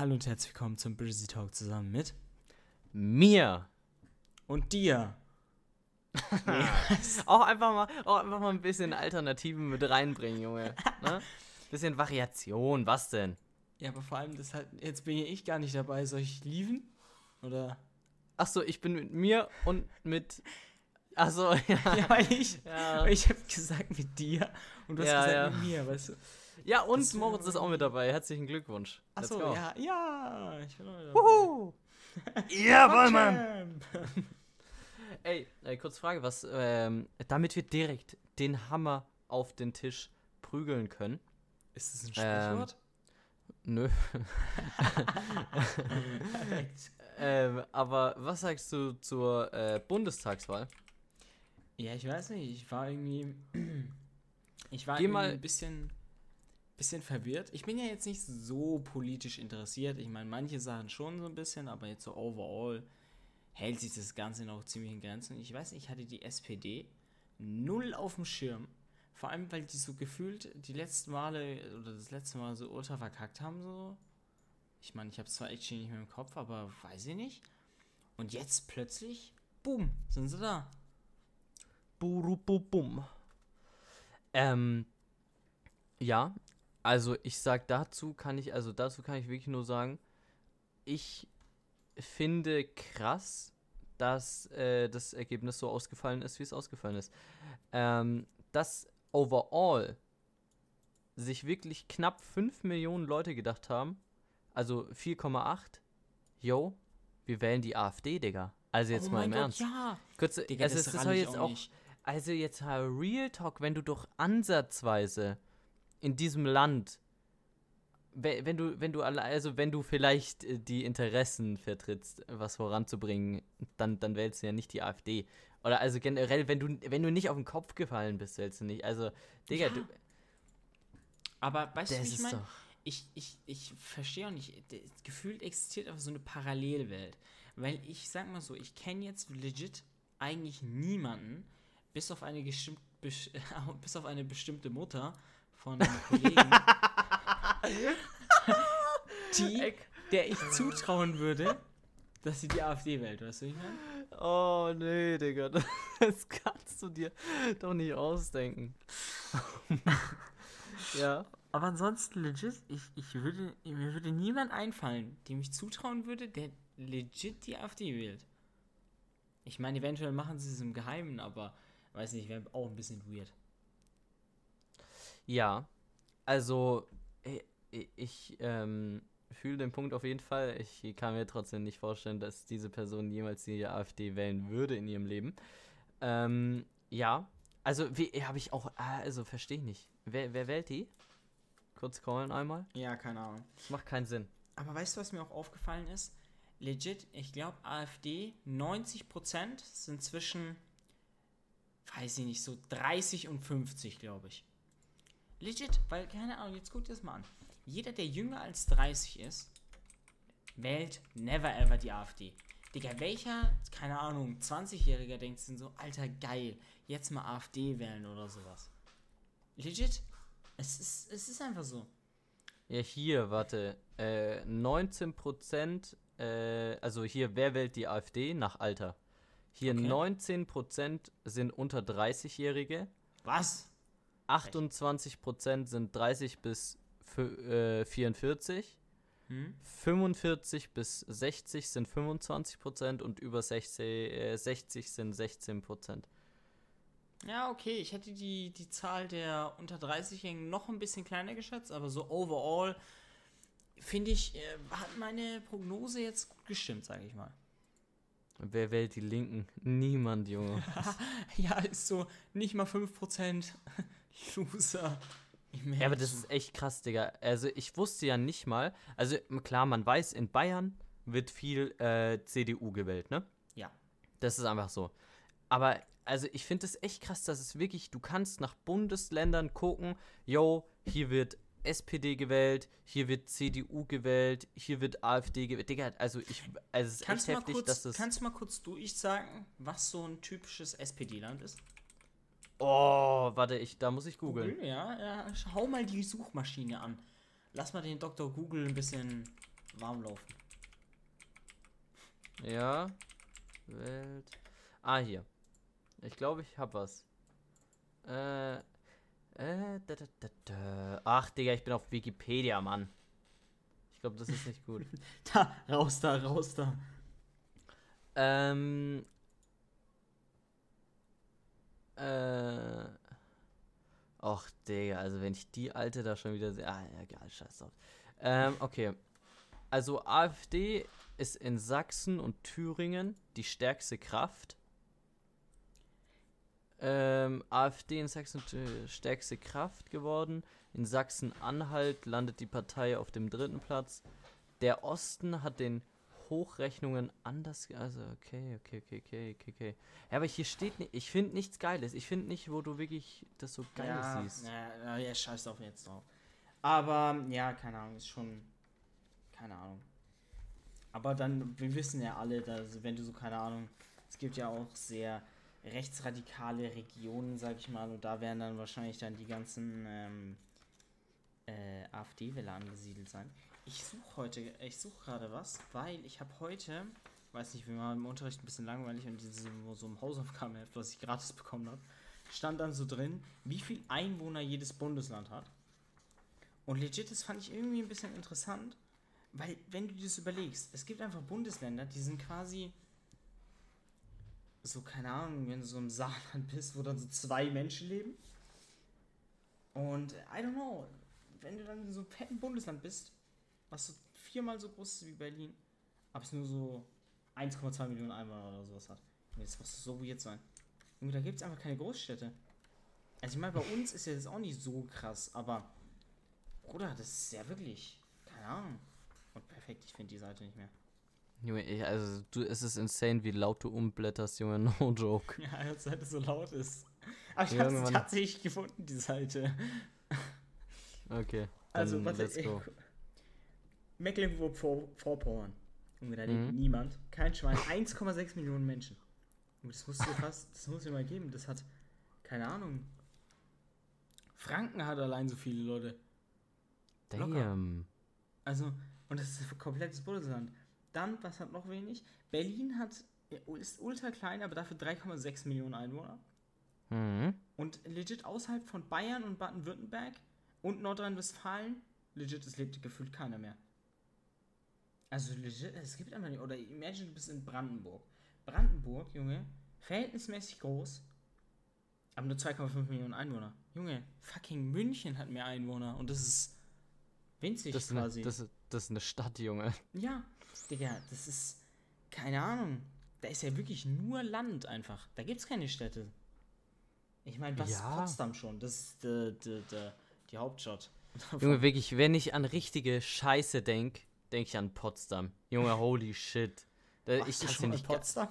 Hallo und herzlich willkommen zum Brizzy Talk zusammen mit Mir. und dir. Auch einfach mal, auch einfach mal ein bisschen Alternativen mit reinbringen, Junge. Ne? Bisschen Variation, was denn? Ja, aber vor allem, das halt, jetzt bin ich gar nicht dabei. Soll ich lieben? Oder? Achso, ich bin mit mir und mit. Achso, ja. Ja, weil ich, Ja, weil ich habe gesagt mit dir und du hast Ja, gesagt ja. mit mir, weißt du? Ja und Das- Moritz ist auch mit dabei. Herzlichen Glückwunsch. Achso, ja, ja, ich bin auch wieder Wuhu. dabei. Mann. Ey, äh, kurz Frage, was, ähm, damit wir direkt den Hammer auf den Tisch prügeln können. Ist das ein Ähm, Sprichwort? Nö. ähm, aber was sagst du zur äh, Bundestagswahl? Ja, ich weiß nicht. Ich war irgendwie. Ich war Geh irgendwie mal- ein bisschen, bisschen verwirrt. Ich bin ja jetzt nicht so politisch interessiert. Ich meine, manche Sachen schon so ein bisschen, aber jetzt so overall hält sich das Ganze noch ziemlich in Grenzen. Ich weiß nicht, ich hatte die SPD null auf dem Schirm. Vor allem, weil die so gefühlt die letzten Male oder das letzte Mal so ultra verkackt haben. So. Ich meine, ich habe zwar echt nicht mehr im Kopf, aber weiß ich nicht. Und jetzt plötzlich, boom, sind sie da. Burububum. Ähm, ja, also ich sag dazu kann ich, also dazu kann ich wirklich nur sagen, ich finde krass, dass äh, das Ergebnis so ausgefallen ist, wie es ausgefallen ist. Ähm, dass overall sich wirklich knapp 5 Millionen Leute gedacht haben, also 4,8, yo, wir wählen die AfD, Digga. Also jetzt oh mal im Gott, Ernst. ja. Kurze, Digga, also das ist doch ich jetzt auch, nicht. also jetzt Real Talk, wenn du doch ansatzweise in diesem Land, we- wenn du, wenn du alle, also wenn du vielleicht äh, die Interessen vertrittst, was voranzubringen, dann, dann wählst du ja nicht die AfD. Oder also generell, wenn du, wenn du nicht auf den Kopf gefallen bist, wählst du nicht. Also, Digga, Ja. du, Aber weißt du, ich meine? Ich, ich, ich verstehe auch nicht, gefühlt existiert einfach so eine Parallelwelt. Weil ich sag mal so, ich kenne jetzt legit eigentlich niemanden, bis auf eine, bis auf eine bestimmte Mutter von einem Kollegen, die, der ich zutrauen würde, dass sie die AfD wählt, weißt du, ich meine? Oh nee, Digga, das kannst du dir doch nicht ausdenken. ja. Aber ansonsten legit, ich, ich würde, mir würde niemand einfallen, dem ich zutrauen würde, der legit die AfD wählt. Ich meine, eventuell machen sie es im Geheimen, aber weiß nicht, wäre auch ein bisschen weird. Ja, also i- i- ich ähm, fühle den Punkt auf jeden Fall. Ich kann mir trotzdem nicht vorstellen, dass diese Person jemals die AfD wählen würde in ihrem Leben. Ähm, ja, also wie habe ich auch, ah, also verstehe ich nicht. Wer, wer wählt die? Kurz callen einmal. Ja, keine Ahnung. Macht keinen Sinn. Aber weißt du, was mir auch aufgefallen ist? Legit, ich glaube, AfD, 90% sind zwischen, weiß ich nicht, so 30 und 50, glaube ich. Legit, weil, keine Ahnung, jetzt guck dir das mal an. Jeder, der jünger als 30 ist, wählt never ever die AfD. Digga, welcher, keine Ahnung, 20-Jähriger denkt sich so, alter, geil, jetzt mal AfD wählen oder sowas. Legit, es ist, es ist einfach so. Ja, hier, warte. Äh, 19%, äh, also hier, wer wählt die AfD nach Alter? Hier Okay. 19% sind unter 30-Jährige. Was? 28% sind 30 bis äh, 44, Hm? 45 bis 60 sind 25% und über 60, äh, 60 sind 16%. Ja, okay, ich hätte die, die Zahl der unter 30-Jährigen noch ein bisschen kleiner geschätzt, aber so overall finde ich, äh, hat meine Prognose jetzt gut gestimmt, sage ich mal. Wer wählt die Linken? Niemand, Junge. ja, ist so nicht mal 5% Loser. Ich ja, aber das ist echt krass, Digga. Also ich wusste ja nicht mal, also klar, man weiß, in Bayern wird viel äh, CDU gewählt, ne? Ja. Das ist einfach so. Aber also ich finde es echt krass, dass es wirklich, du kannst nach Bundesländern gucken, yo, hier wird SPD gewählt, hier wird CDU gewählt, hier wird AfD gewählt. Digga, also ich, also es ist Kannst du, echt heftig, kurz, dass das. kannst du mal kurz durchsagen, was so ein typisches SPD-Land ist? Oh, warte, ich, da muss ich googeln. Google, ja, ja. Schau mal die Suchmaschine an. Lass mal den Dr. Google ein bisschen warm laufen. Ja. Welt. Ah, hier. Ich glaube, ich hab was. Äh. Äh, da, da, da, da. Ach, Digga, ich bin auf Wikipedia, Mann. Ich glaube, das ist nicht gut. Da, raus da, raus da. ähm. Äh. Och, Digga, also wenn ich die alte da schon wieder sehe. Ah, egal, scheiß drauf. Ähm, okay. Also AfD ist in Sachsen und Thüringen die stärkste Kraft. Ähm, AfD in Sachsen stärkste Kraft geworden. In Sachsen-Anhalt landet die Partei auf dem dritten Platz. Der Osten hat den Hochrechnungen anders. Also, okay, okay, okay, okay, okay, okay. Ja, aber hier steht nicht. Ich finde nichts Geiles. Ich finde nicht, wo du wirklich das so Geiles ja, siehst. Ja, ja, ja, scheiß auf jetzt drauf. Aber, ja, keine Ahnung, ist schon. Keine Ahnung. Aber dann, wir wissen ja alle, dass, wenn du so, keine Ahnung, es gibt ja auch sehr rechtsradikale Regionen, sag ich mal, und da werden dann wahrscheinlich dann die ganzen ähm, äh, AfD-Wähler angesiedelt sein. Ich suche heute, ich suche gerade was, weil ich habe heute, weiß nicht, wir waren im Unterricht ein bisschen langweilig und diese so ein Hausaufgabenheft, was ich gratis bekommen habe, stand dann so drin, wie viel Einwohner jedes Bundesland hat. Und legit, das fand ich irgendwie ein bisschen interessant, weil wenn du dir das überlegst, es gibt einfach Bundesländer, die sind quasi so, keine Ahnung, wenn du so im Saarland bist, wo dann so zwei Menschen leben. Und I don't know, wenn du dann in so einem fetten Bundesland bist, was so viermal so groß ist wie Berlin, aber es nur so 1,2 Millionen Einwohner oder sowas hat. Junge, Das muss so weird sein. Junge, da gibt es einfach keine Großstädte. Also ich meine, bei uns ist ja das auch nicht so krass, aber Bruder, das ist ja wirklich, keine Ahnung. Und perfekt, ich finde die Seite nicht mehr. Junge, ich, also du, es ist insane, wie laut du umblätterst, Junge, no joke. Ja, als Seite so laut ist. Aber ich habe sie irgendwann- tatsächlich gefunden, die Seite. Okay, Also, warte, let's go. Mecklenburg-Vorpommern. Junge, da lebt Mhm. niemand. Kein Schwein. 1,6 Millionen Menschen. Junge, Das musst du fast, das muss dir mal geben. Das hat, keine Ahnung. Franken hat allein so viele Leute. locker. Damn. Also, und das ist ein komplettes Bundesland. Dann, was hat noch wenig? Berlin hat, ist ultra klein, aber dafür 3,6 Millionen Einwohner. Mhm. Und legit außerhalb von Bayern und Baden-Württemberg und Nordrhein-Westfalen, legit, es lebt gefühlt keiner mehr. Also legit, es gibt einfach nicht. Oder imagine, du bist in Brandenburg. Brandenburg, Junge, verhältnismäßig groß, aber nur 2,5 Millionen Einwohner. Junge, fucking München hat mehr Einwohner und das ist winzig Das, ist eine, quasi. das, ist- das ist eine Stadt, Junge. Ja, Digga, das ist. Keine Ahnung. Da ist ja wirklich nur Land einfach. Da gibt's keine Städte. Ich meine, was ist Ja. Potsdam schon? Das ist die, die, die, die Hauptstadt. Junge, wirklich, wenn ich an richtige Scheiße denk, denk ich an Potsdam. Junge, holy shit. Da, ich du schon nicht. Potsdam?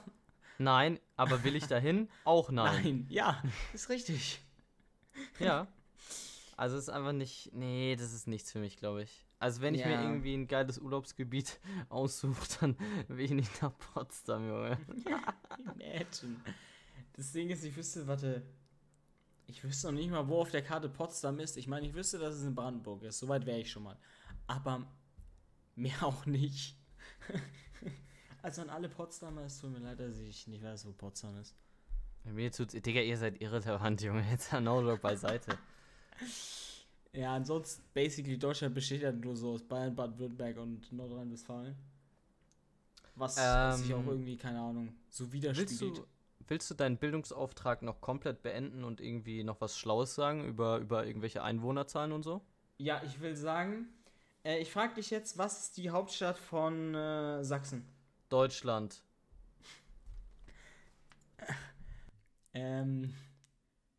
Nein, aber will ich dahin? Auch nein. ja, ist richtig. Ja. Also es ist einfach nicht. Nee, das ist nichts für mich, glaube ich. Also wenn ich mir Ja. irgendwie ein geiles Urlaubsgebiet aussuche, dann will ich nicht nach Potsdam, Junge. Imagine. Das Ding ist, ich wüsste, warte. Ich wüsste noch nicht mal, wo auf der Karte Potsdam ist. Ich meine, ich wüsste, dass es in Brandenburg ist. Soweit wäre ich schon mal. Aber mehr auch nicht. also an alle Potsdamer, es tut mir leid, dass ich nicht weiß, wo Potsdam ist. Mir tut's. Digga, ihr seid irrelevant, Junge. Jetzt no joke beiseite. Ja, ansonsten, basically, Deutschland besteht ja nur so aus Bayern, Baden-Württemberg und Nordrhein-Westfalen. Was, was sich auch Ähm, irgendwie, keine Ahnung, so Willst widerspiegelt. du, willst du deinen Bildungsauftrag noch komplett beenden und irgendwie noch was Schlaues sagen über, über irgendwelche Einwohnerzahlen und so? Ja, ich will sagen, äh, ich frage dich jetzt, was ist die Hauptstadt von äh, Sachsen? Deutschland. Ähm,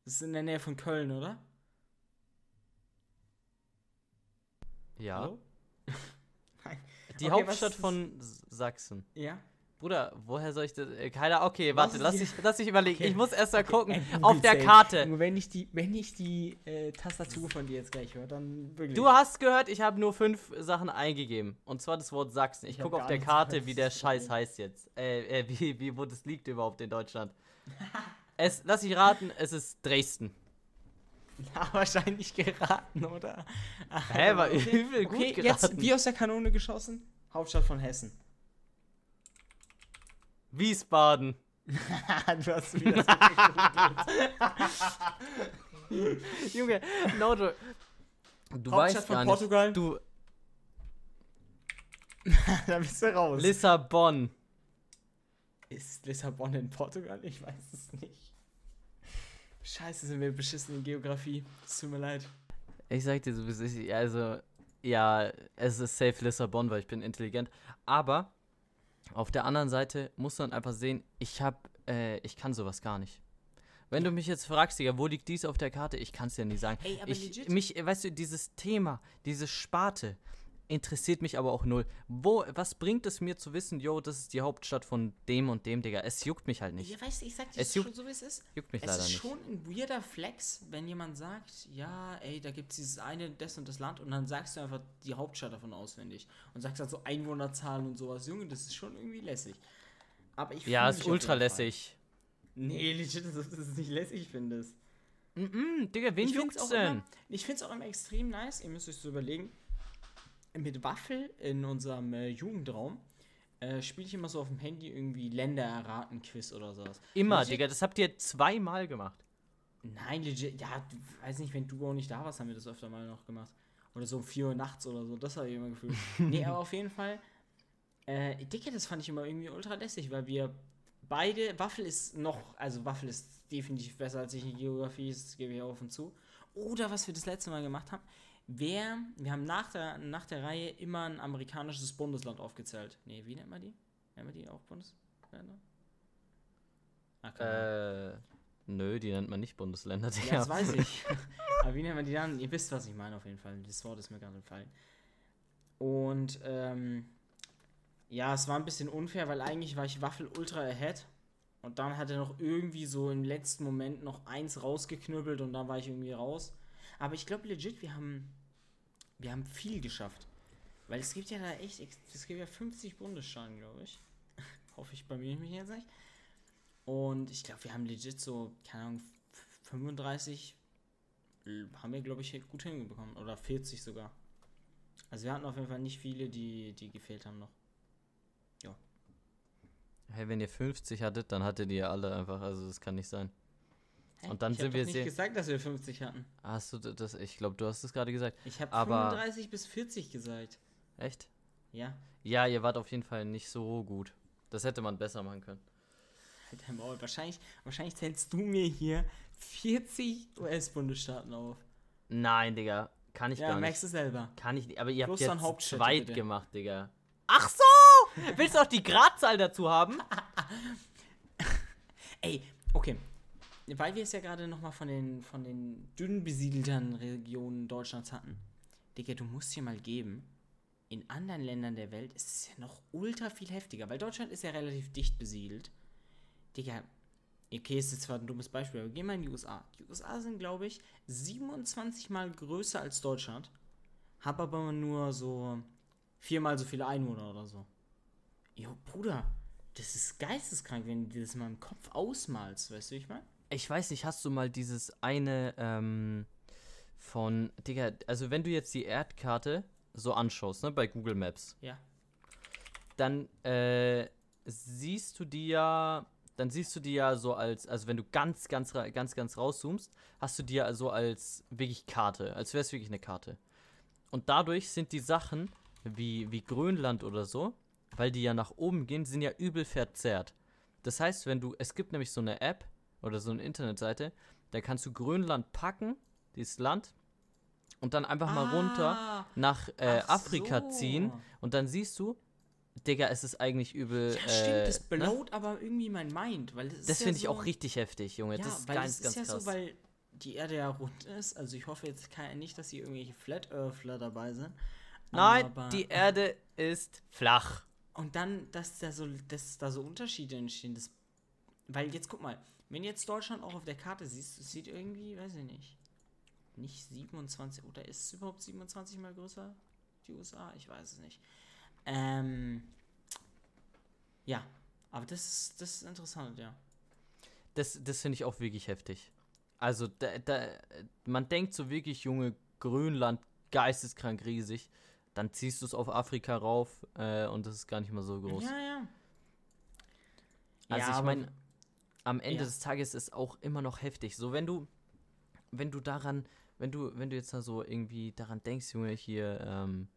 das ist in der Nähe von Köln, oder? Ja. Hallo? Nein. Die Okay, Hauptstadt von Sachsen. Ja. Bruder, woher soll ich das? Äh, keiner. Okay, warte, lass die- ich, lass ich überlegen. Okay. Ich muss erst mal Okay, gucken. ey, auf Google der. Karte. Wenn ich die, wenn ich die äh, Tastatur von dir jetzt gleich höre, dann wirklich. Du hast gehört, ich habe nur fünf Sachen eingegeben. Und zwar das Wort Sachsen. Ich, Ich gucke auf der Karte, wie der Scheiß Problem. heißt jetzt. Äh, äh, wie, wie, wo das liegt überhaupt in Deutschland. es, lass ich raten, es ist Dresden. Ja, wahrscheinlich geraten, oder? Hä, war okay. übel gut okay, geraten. jetzt wie aus der Kanone geschossen. Hauptstadt von Hessen. Wiesbaden. du hast wieder so Junge, no, du, du Hauptstadt weißt von gar Portugal. nicht. Du, da bist du raus. Lissabon. Ist Lissabon in Portugal? Ich weiß es nicht. Scheiße, sind wir beschissen in Geografie. Es tut mir leid. Ich sag dir so. Also, ja, es ist safe Lissabon, weil ich bin intelligent. Aber auf der anderen Seite muss man einfach sehen, ich hab, äh, ich kann sowas gar nicht. Wenn du mich jetzt fragst, Digga, wo liegt dies auf der Karte? Ich kann es dir nicht sagen. Ey, aber ich, legit. mich, weißt du, dieses Thema, diese Sparte interessiert mich aber auch null. Wo, was bringt es mir zu wissen, yo, das ist die Hauptstadt von dem und dem, Digga? Es juckt mich halt nicht. Ja, weißt du, ich sag dir Es juckt- schon so, wie es ist. Juckt mich Es leider ist nicht. schon ein weirder Flex, wenn jemand sagt, ja, ey, da gibt es dieses eine, das und das Land und dann sagst du einfach die Hauptstadt davon auswendig und sagst halt so Einwohnerzahlen und sowas. Junge, das ist schon irgendwie lässig. Aber ich Ja, ist ultra lässig. Nee, legit, das ist, das ist nicht lässig, findest. Mhm, Digga, wen find's juckt's denn? Immer, ich finde es auch immer extrem nice, ihr müsst euch so überlegen, mit Waffel in unserem äh, Jugendraum äh, spiele ich immer so auf dem Handy irgendwie Länder erraten Quiz oder sowas. Immer, Digga, das habt ihr zweimal gemacht. Nein, legit, ja, weiß nicht, wenn du auch nicht da warst, haben wir das öfter mal noch gemacht. Oder so um 4 Uhr nachts oder so, das habe ich immer gefühlt. nee, aber auf jeden Fall, äh, Dicke, das fand ich immer irgendwie ultra lässig, weil wir beide, Waffel ist noch, also Waffel ist definitiv besser als ich in Geografie, das gebe ich offen zu. Oder was wir das letzte Mal gemacht haben, wer, wir haben nach der, nach der Reihe immer ein amerikanisches Bundesland aufgezählt. Nee, wie nennt man die? Nennt man die auch Bundesländer? Ahnung. Äh, nö, die nennt man nicht Bundesländer, Ja, das weiß ich. Aber wie nennt man die dann? Ihr wisst, was ich meine auf jeden Fall. Das Wort ist mir gerade entfallen. Und ähm, ja, es war ein bisschen unfair, weil eigentlich war ich Waffel ultra ahead. Und dann hat er noch irgendwie so im letzten Moment noch eins rausgeknüppelt und dann war ich irgendwie raus. Aber ich glaube legit, wir haben, wir haben viel geschafft. Weil es gibt ja da echt, es gibt ja 50 Bundesstaaten, glaube ich. Hoffe ich bei mir mich jetzt nicht. Und ich glaube, wir haben legit so, keine Ahnung, f- 35 l- haben wir, glaube ich, gut hinbekommen. Oder 40 sogar. Also wir hatten auf jeden Fall nicht viele, die, die gefehlt haben noch. Hey, wenn ihr 50 hattet, dann hattet ihr alle einfach, also das kann nicht sein. Hä? Und dann ich sind doch wir nicht sehr- gesagt, dass wir 50 hatten. Hast du das? Ich glaube, du hast es gerade gesagt. Ich habe Aber- 35 bis 40 gesagt. Echt? Ja. Ja, ihr wart auf jeden Fall nicht so gut. Das hätte man besser machen können. Halt dein Maul. Wahrscheinlich, wahrscheinlich zählst du mir hier 40 US-Bundesstaaten auf. Nein, Digga. Kann ich Ja, gar merkst nicht. du selber. Kann ich nicht. Aber ihr Plus habt jetzt zweit bitte. gemacht, Digga. Ach so! Willst du auch die Gradzahl dazu haben? Ey, okay. Weil wir es ja gerade nochmal von den, von den dünn besiedelten Regionen Deutschlands hatten. Digga, du musst dir mal geben, in anderen Ländern der Welt ist es ja noch ultra viel heftiger, weil Deutschland ist ja relativ dicht besiedelt. Digga, okay, ist jetzt zwar ein dummes Beispiel, aber geh mal in die USA. Die USA sind, glaube ich, 27 mal größer als Deutschland, haben aber nur so viermal so viele Einwohner oder so. Jo, Bruder, das ist geisteskrank, wenn du das mal im Kopf ausmalst, weißt du, wie ich meine? Ich weiß nicht, hast du mal dieses eine ähm, von, Digga, also wenn du jetzt die Erdkarte so anschaust, ne, bei Google Maps, Ja. dann äh, siehst du die ja, dann siehst du die ja so als, also wenn du ganz, ganz, ganz, ganz rauszoomst, hast du die ja so als wirklich Karte, als wäre es wirklich eine Karte. Und dadurch sind die Sachen wie, wie Grönland oder so, weil die ja nach oben gehen, sind ja übel verzerrt. Das heißt, wenn du, es gibt nämlich so eine App oder so eine Internetseite, da kannst du Grönland packen, dieses Land, und dann einfach mal runter Ah, nach äh, Afrika so. ziehen und dann siehst du, Digga, es ist eigentlich übel. Ja, stimmt, das äh, ne? blowt aber irgendwie mein Mind, weil das Das ja finde ich so, auch richtig heftig, Junge. Ja, das ist weil ganz, das ganz ist ja krass. so, weil die Erde ja rund ist. Also ich hoffe jetzt kein, nicht, dass hier irgendwelche Flat Earthler dabei sind. Nein, aber- die Erde ist flach. Und dann, dass da so, dass da so Unterschiede entstehen. Das, weil jetzt guck mal, wenn jetzt Deutschland auch auf der Karte siehst, es sieht irgendwie, weiß ich nicht, nicht 27 oder ist es überhaupt 27 mal größer die USA? Ich weiß es nicht. Ähm, ja, aber das ist, das ist interessant, ja. Das, das finde ich auch wirklich heftig. Also, da, da, man denkt so wirklich, Junge, Grönland, geisteskrank riesig. dann ziehst du es auf Afrika rauf äh, und das ist gar nicht mal so groß. Ja, ja. Also Ja, ich meine, am Ende Ja. des Tages ist auch immer noch heftig. So, wenn du, wenn du daran, wenn du, wenn du jetzt da so irgendwie daran denkst, Junge, hier, ähm,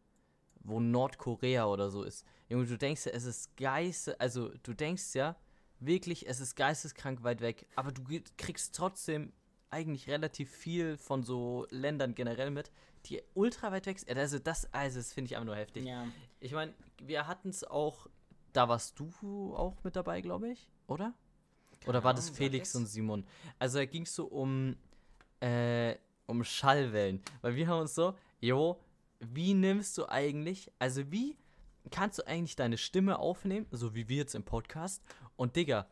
wo Nordkorea oder so ist. Junge, du denkst ja, es ist geiste, also du denkst ja, wirklich, es ist geisteskrank weit weg, aber du kriegst trotzdem eigentlich relativ viel von so Ländern generell mit, die ultra weit weg sind. Also das, also das finde ich einfach nur heftig. Ja. Ich meine, wir hatten es auch, da warst du auch mit dabei, glaube ich, oder? Oder war das Felix und Simon? Also da ging es so um, äh, um Schallwellen. Weil wir haben uns so, jo, wie nimmst du eigentlich, also wie kannst du eigentlich deine Stimme aufnehmen, so wie wir jetzt im Podcast, und Digga,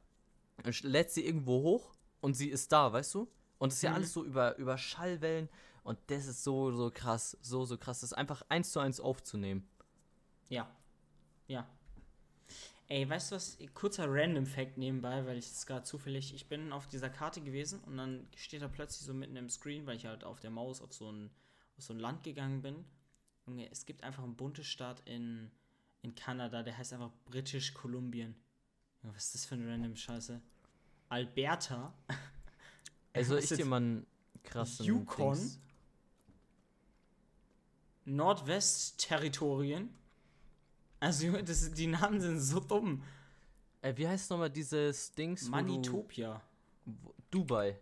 lädst sie irgendwo hoch und sie ist da, weißt du? Und es ist ja Mhm. alles so über, über Schallwellen und das ist so, so krass, so, so krass, das einfach eins zu eins aufzunehmen. Ja. Ja. Ey, weißt du was? Kurzer Random Fact nebenbei, weil ich es gerade zufällig. Ich bin auf dieser Karte gewesen und dann steht da plötzlich so mitten im Screen, weil ich halt auf der Maus auf so ein, auf so ein Land gegangen bin. Junge, es gibt einfach einen Bundesstaat in, in Kanada, der heißt einfach British Kolumbien. Was ist das für eine random Scheiße? Alberta. Also dir mal einen krassen Yukon? Nordwest-Territorien. Also, Junge, das, die Namen sind so dumm. Äh, wie heißt nochmal dieses Dings? du- Manitopia. wo- Dubai.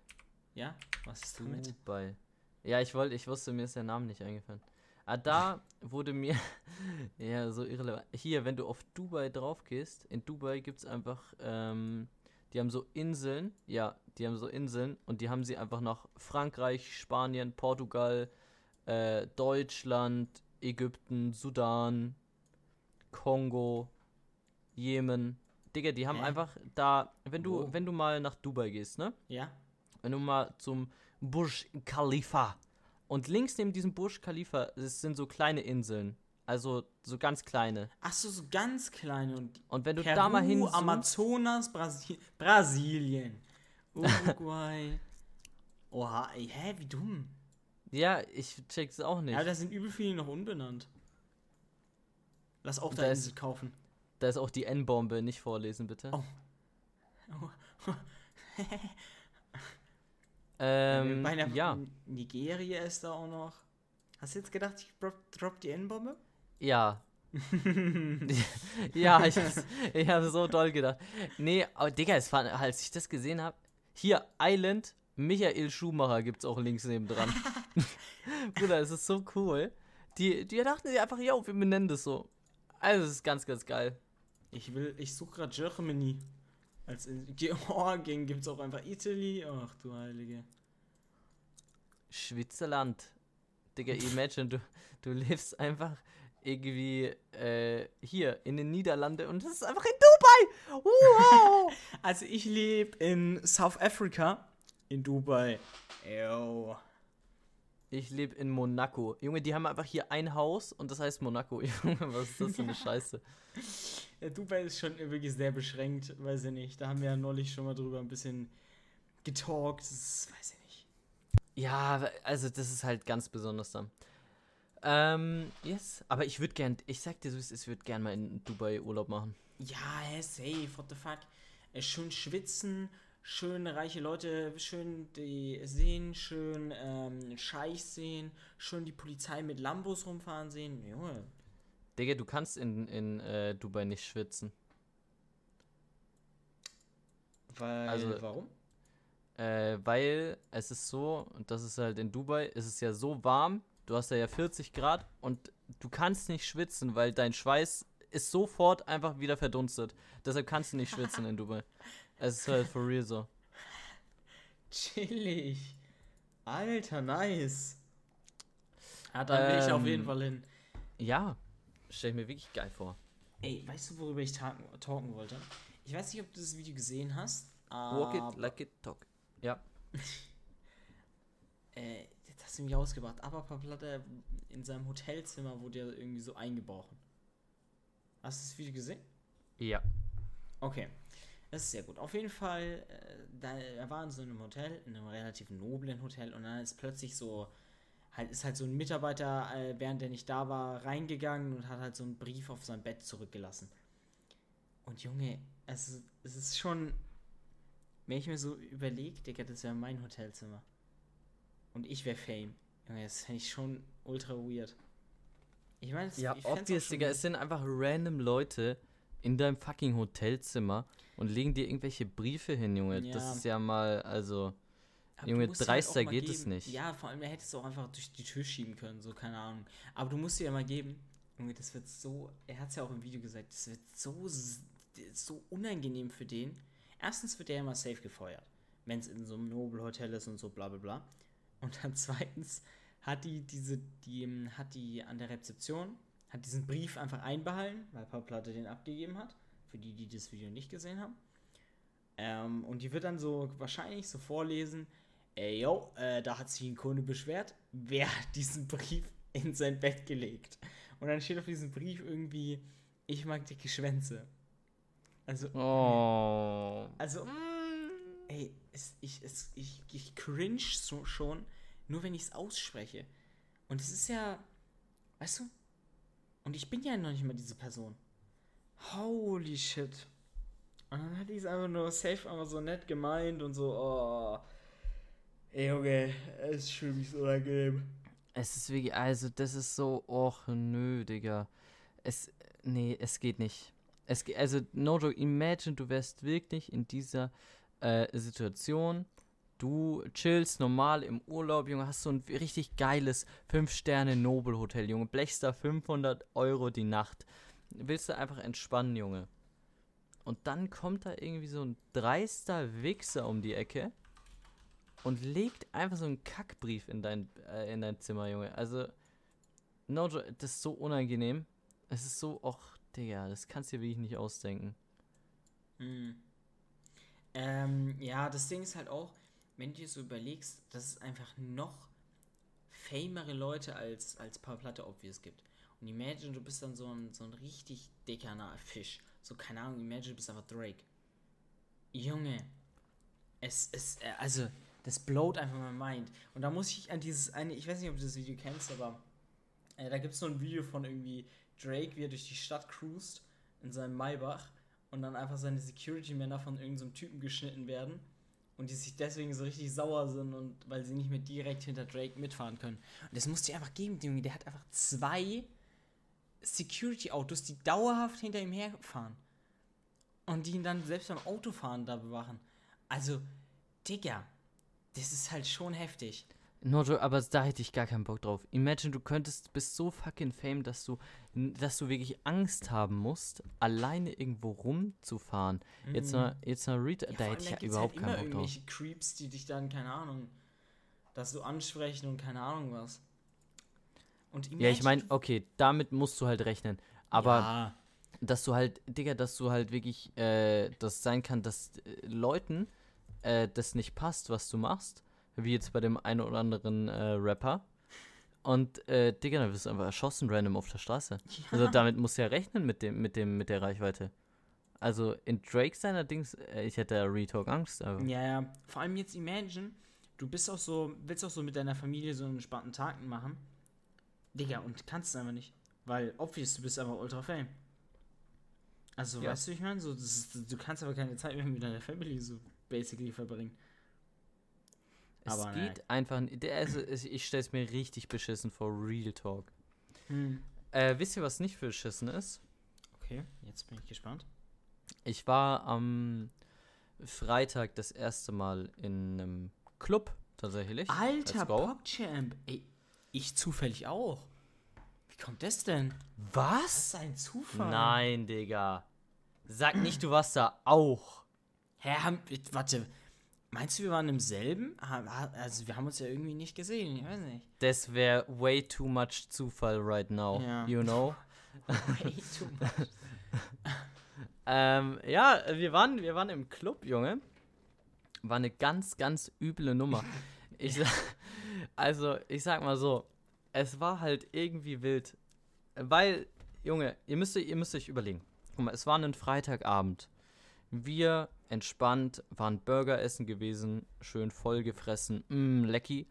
Ja? Was ist damit? Dubai. Ja, ich wollte, ich wusste, mir ist der Name nicht eingefallen. Ah, da wurde mir. ja, so irrelevant. Hier, wenn du auf Dubai drauf gehst, in Dubai gibt es einfach. Ähm, die haben so Inseln. Ja, die haben so Inseln und die haben sie einfach nach Frankreich, Spanien, Portugal, äh, Deutschland, Ägypten, Sudan, Kongo, Jemen. Digga, die haben Hä? einfach da, wenn du, Wo? wenn du mal nach Dubai gehst, ne? Ja? wenn du mal zum Burj Khalifa und links neben diesem Burj Khalifa es sind so kleine Inseln, also so ganz kleine. Achso, so ganz kleine und Und wenn du Peru, da mal hin Amazonas, Brasi Brasilien, Uruguay. Oha, ey, hä, wie dumm. ja, ich check's auch nicht. Ja, da sind übel viele noch unbenannt. Lass auch da ist- Insel kaufen. da ist auch die N-Bombe, nicht vorlesen bitte. Oh. Ähm, Bei ja, Nigeria ist da auch noch. Hast du jetzt gedacht, ich drop, drop die N-Bombe? ja. ja, ich, ich habe so doll gedacht. Nee, aber Digga, es war, als ich das gesehen habe, hier Island, Michael Schumacher gibt's auch links neben dran. Bruder, es ist so cool. Die, die dachten sich einfach, ja, wir benennen das so. Also, es ist ganz, ganz geil. Ich will, ich suche gerade Germany. Als in Georgien gibt es auch einfach Italy. Ach du Heilige. Schwitzerland. Digga, imagine, du, du lebst einfach irgendwie äh, hier in den Niederlanden und das ist einfach in Dubai. Wow! Also ich lebe in South Africa. In Dubai. Ew. Ich lebe in Monaco. Junge, die haben einfach hier ein Haus und das heißt Monaco. Junge, was ist das für eine Scheiße? Ja, Dubai ist schon wirklich sehr beschränkt, weiß ich nicht. Da haben wir ja neulich schon mal drüber ein bisschen getalkt. Das weiß ich nicht. Ja, also das ist halt ganz besonders da. Ähm, yes. Aber ich würde gern, ich sag dir so, ich würde gern mal in Dubai Urlaub machen. Ja, safe, what the fuck. Schön schwitzen, schön reiche Leute, schön die sehen, schön ähm, Scheich sehen, schön die Polizei mit Lambos rumfahren sehen. Junge. Digga, du kannst in, in äh, Dubai nicht schwitzen. Weil, Also- warum? Äh, weil es ist so, und das ist halt in Dubai, ist es ja so warm, du hast da ja 40 Grad und du kannst nicht schwitzen, weil dein Schweiß ist sofort einfach wieder verdunstet. Deshalb kannst du nicht schwitzen in Dubai. Es ist halt for real so. Chillig. Alter, nice. Ja, da will ich auf jeden Ähm, Fall hin. Ja, stell ich mir wirklich geil vor. Ey, weißt du, worüber ich talken, talken wollte? Ich weiß nicht, ob du das Video gesehen hast. Walk it like it talk. Ja. Äh, jetzt hast du mich ausgebracht. Aber Platte in seinem Hotelzimmer wurde ja irgendwie so eingebrochen. Hast du das Video gesehen? Ja. Okay. Das ist sehr gut. Auf jeden Fall, äh, da, er war in so einem Hotel, in einem relativ noblen Hotel, und dann ist plötzlich so halt ist halt so ein Mitarbeiter, äh, während der nicht da war, reingegangen und hat halt so einen Brief auf sein Bett zurückgelassen. Und Junge, es, es ist schon, wenn ich mir so überlege, Digga, das wäre mein Hotelzimmer. Und ich wäre Fame. Junge, das fände ich schon ultra weird. Ich meine, ja, ich obvious, Digga, es sind einfach random Leute in deinem fucking Hotelzimmer und legen dir irgendwelche Briefe hin, Junge. Ja. Das ist ja mal, also. Aber Junge, dreister halt geht geben. es nicht. Ja, vor allem, er hätte es auch einfach durch die Tür schieben können, so, keine Ahnung. Aber du musst dir ja mal geben, Junge, das wird so, er hat es ja auch im Video gesagt, das wird so, so unangenehm für den. Erstens wird er ja immer safe gefeuert, wenn es in so einem Nobelhotel ist und so, bla bla bla. Und dann zweitens hat die diese, die, ähm, hat die an der Rezeption, hat diesen Brief einfach einbehalten, weil Paul Platte den abgegeben hat, für die, die das Video nicht gesehen haben. Ähm, und die wird dann so wahrscheinlich so vorlesen, ey, yo, äh, da hat sich ein Kunde beschwert, wer hat diesen Brief in sein Bett gelegt? Und dann steht auf diesem Brief irgendwie, ich mag dicke Schwänze. Also, oh. also, ey, es, ich, es, ich, ich cringe so schon, nur wenn ich es ausspreche. Und es ist ja, weißt du, und ich bin ja noch nicht mal diese Person. Holy shit. Und dann hat die es einfach nur safe einfach so nett gemeint und so, oh. Ey, okay, es ist schon so unangenehm. Es ist wirklich, also, das ist so, och, nö, Digga. Es, nee, es geht nicht. Es also, no joke, imagine, du wärst wirklich in dieser äh, Situation. Du chillst normal im Urlaub, Junge, hast so ein richtig geiles 5-Sterne-Nobel-Hotel, Junge. Blechst da 500 Euro die Nacht. Willst du einfach entspannen, Junge. Und dann kommt da irgendwie so ein dreister Wichser um die Ecke und legt einfach so einen Kackbrief in dein, äh, in dein Zimmer, Junge. Also, no, das ist so unangenehm. Es ist so, och, Digga, das kannst du dir wirklich nicht ausdenken. Hm. Ähm, ja, das Ding ist halt auch, wenn du dir so überlegst, dass es einfach noch famere Leute als, als Paar Platte obvious gibt. Und imagine, du bist dann so ein, so ein richtig dicker Fisch. So, keine Ahnung, imagine, du bist einfach Drake. Junge, es ist, äh, also, das blowt einfach mein Mind. Und da muss ich an dieses eine, ich weiß nicht, ob du das Video kennst, aber äh, da gibt es so ein Video von irgendwie Drake, wie er durch die Stadt cruist in seinem Maybach und dann einfach seine Security-Männer von irgendeinem so Typen geschnitten werden und die sich deswegen so richtig sauer sind und weil sie nicht mehr direkt hinter Drake mitfahren können. Und das musste ich einfach geben, Junge. Der hat einfach zwei Security-Autos, die dauerhaft hinter ihm herfahren. Und die ihn dann selbst beim Autofahren da bewachen. Also, Digga, das ist halt schon heftig. Nojo, aber da hätte ich gar keinen Bock drauf. Imagine, du könntest, bist so fucking fame, dass du, dass du wirklich Angst haben musst, alleine irgendwo rumzufahren. Mhm. Jetzt mal, jetzt mal Read, ja, da hätte ich ja überhaupt halt keinen Bock drauf. Creeps, die dich dann, keine Ahnung, dass du ansprechen und keine Ahnung was. Und ja, ich meine, okay, damit musst du halt rechnen. Aber ja. dass du halt, Digga, dass du halt wirklich, äh, das sein kann, dass äh, Leuten äh, das nicht passt, was du machst, wie jetzt bei dem einen oder anderen äh, Rapper. Und, äh, Digga, dann wirst du einfach erschossen random auf der Straße. Ja. Also damit musst du ja rechnen mit dem, mit dem, mit der Reichweite. Also in Drake seiner Dings, äh, ich hätte Retalk Angst. Aber. Ja, ja. Vor allem jetzt imagine, du bist auch so, willst auch so mit deiner Familie so einen entspannten Tag machen. Digga, und kannst es einfach nicht. Weil, obvious, du bist einfach ultra fame. Also, ja. weißt du, ich meine, so, ist, du kannst aber keine Zeit mehr mit deiner Family so basically verbringen. Es aber geht nein. einfach nicht. Also, ich stelle es mir richtig beschissen vor, Real Talk. Hm. Äh, wisst ihr, was nicht für beschissen ist? Okay, jetzt bin ich gespannt. Ich war am Freitag das erste Mal in einem Club, tatsächlich. Alter, PogChamp! Ey, ich zufällig auch. Wie kommt das denn? Was? Das ist ein Zufall. Nein, Digga. Sag nicht, du warst da auch. Hä, haben, warte. Meinst du, wir waren im selben? Also, wir haben uns ja irgendwie nicht gesehen, ich weiß nicht. Das wäre way too much Zufall right now, ja. you know? way too much. ähm, ja, wir waren, wir waren im Club, Junge. War eine ganz, ganz üble Nummer. Ich, also, ich sag mal so, es war halt irgendwie wild. Weil, Junge, ihr müsst, ihr müsst euch überlegen. Guck mal, es war ein Freitagabend. Wir entspannt, waren Burger essen gewesen, schön voll gefressen, mmm, lecky.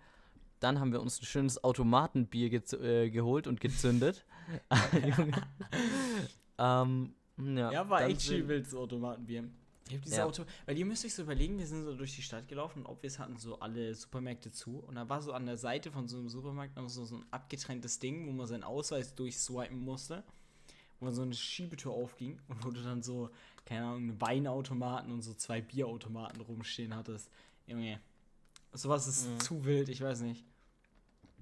dann haben wir uns ein schönes Automatenbier äh, geholt und gezündet. ähm, ja, ja, war echt schön wildes Automatenbier. Ich hab dieses ja. Auto, weil ihr müsst euch so überlegen, wir sind so durch die Stadt gelaufen und ob wir es hatten so alle Supermärkte zu und da war so an der Seite von so einem Supermarkt noch so, so ein abgetrenntes Ding, wo man seinen Ausweis durchswipen musste, wo so eine Schiebetür aufging und wo du dann so, keine Ahnung, einen Weinautomaten und so zwei Bierautomaten rumstehen hattest. Junge, sowas ist mhm. zu wild, ich weiß nicht.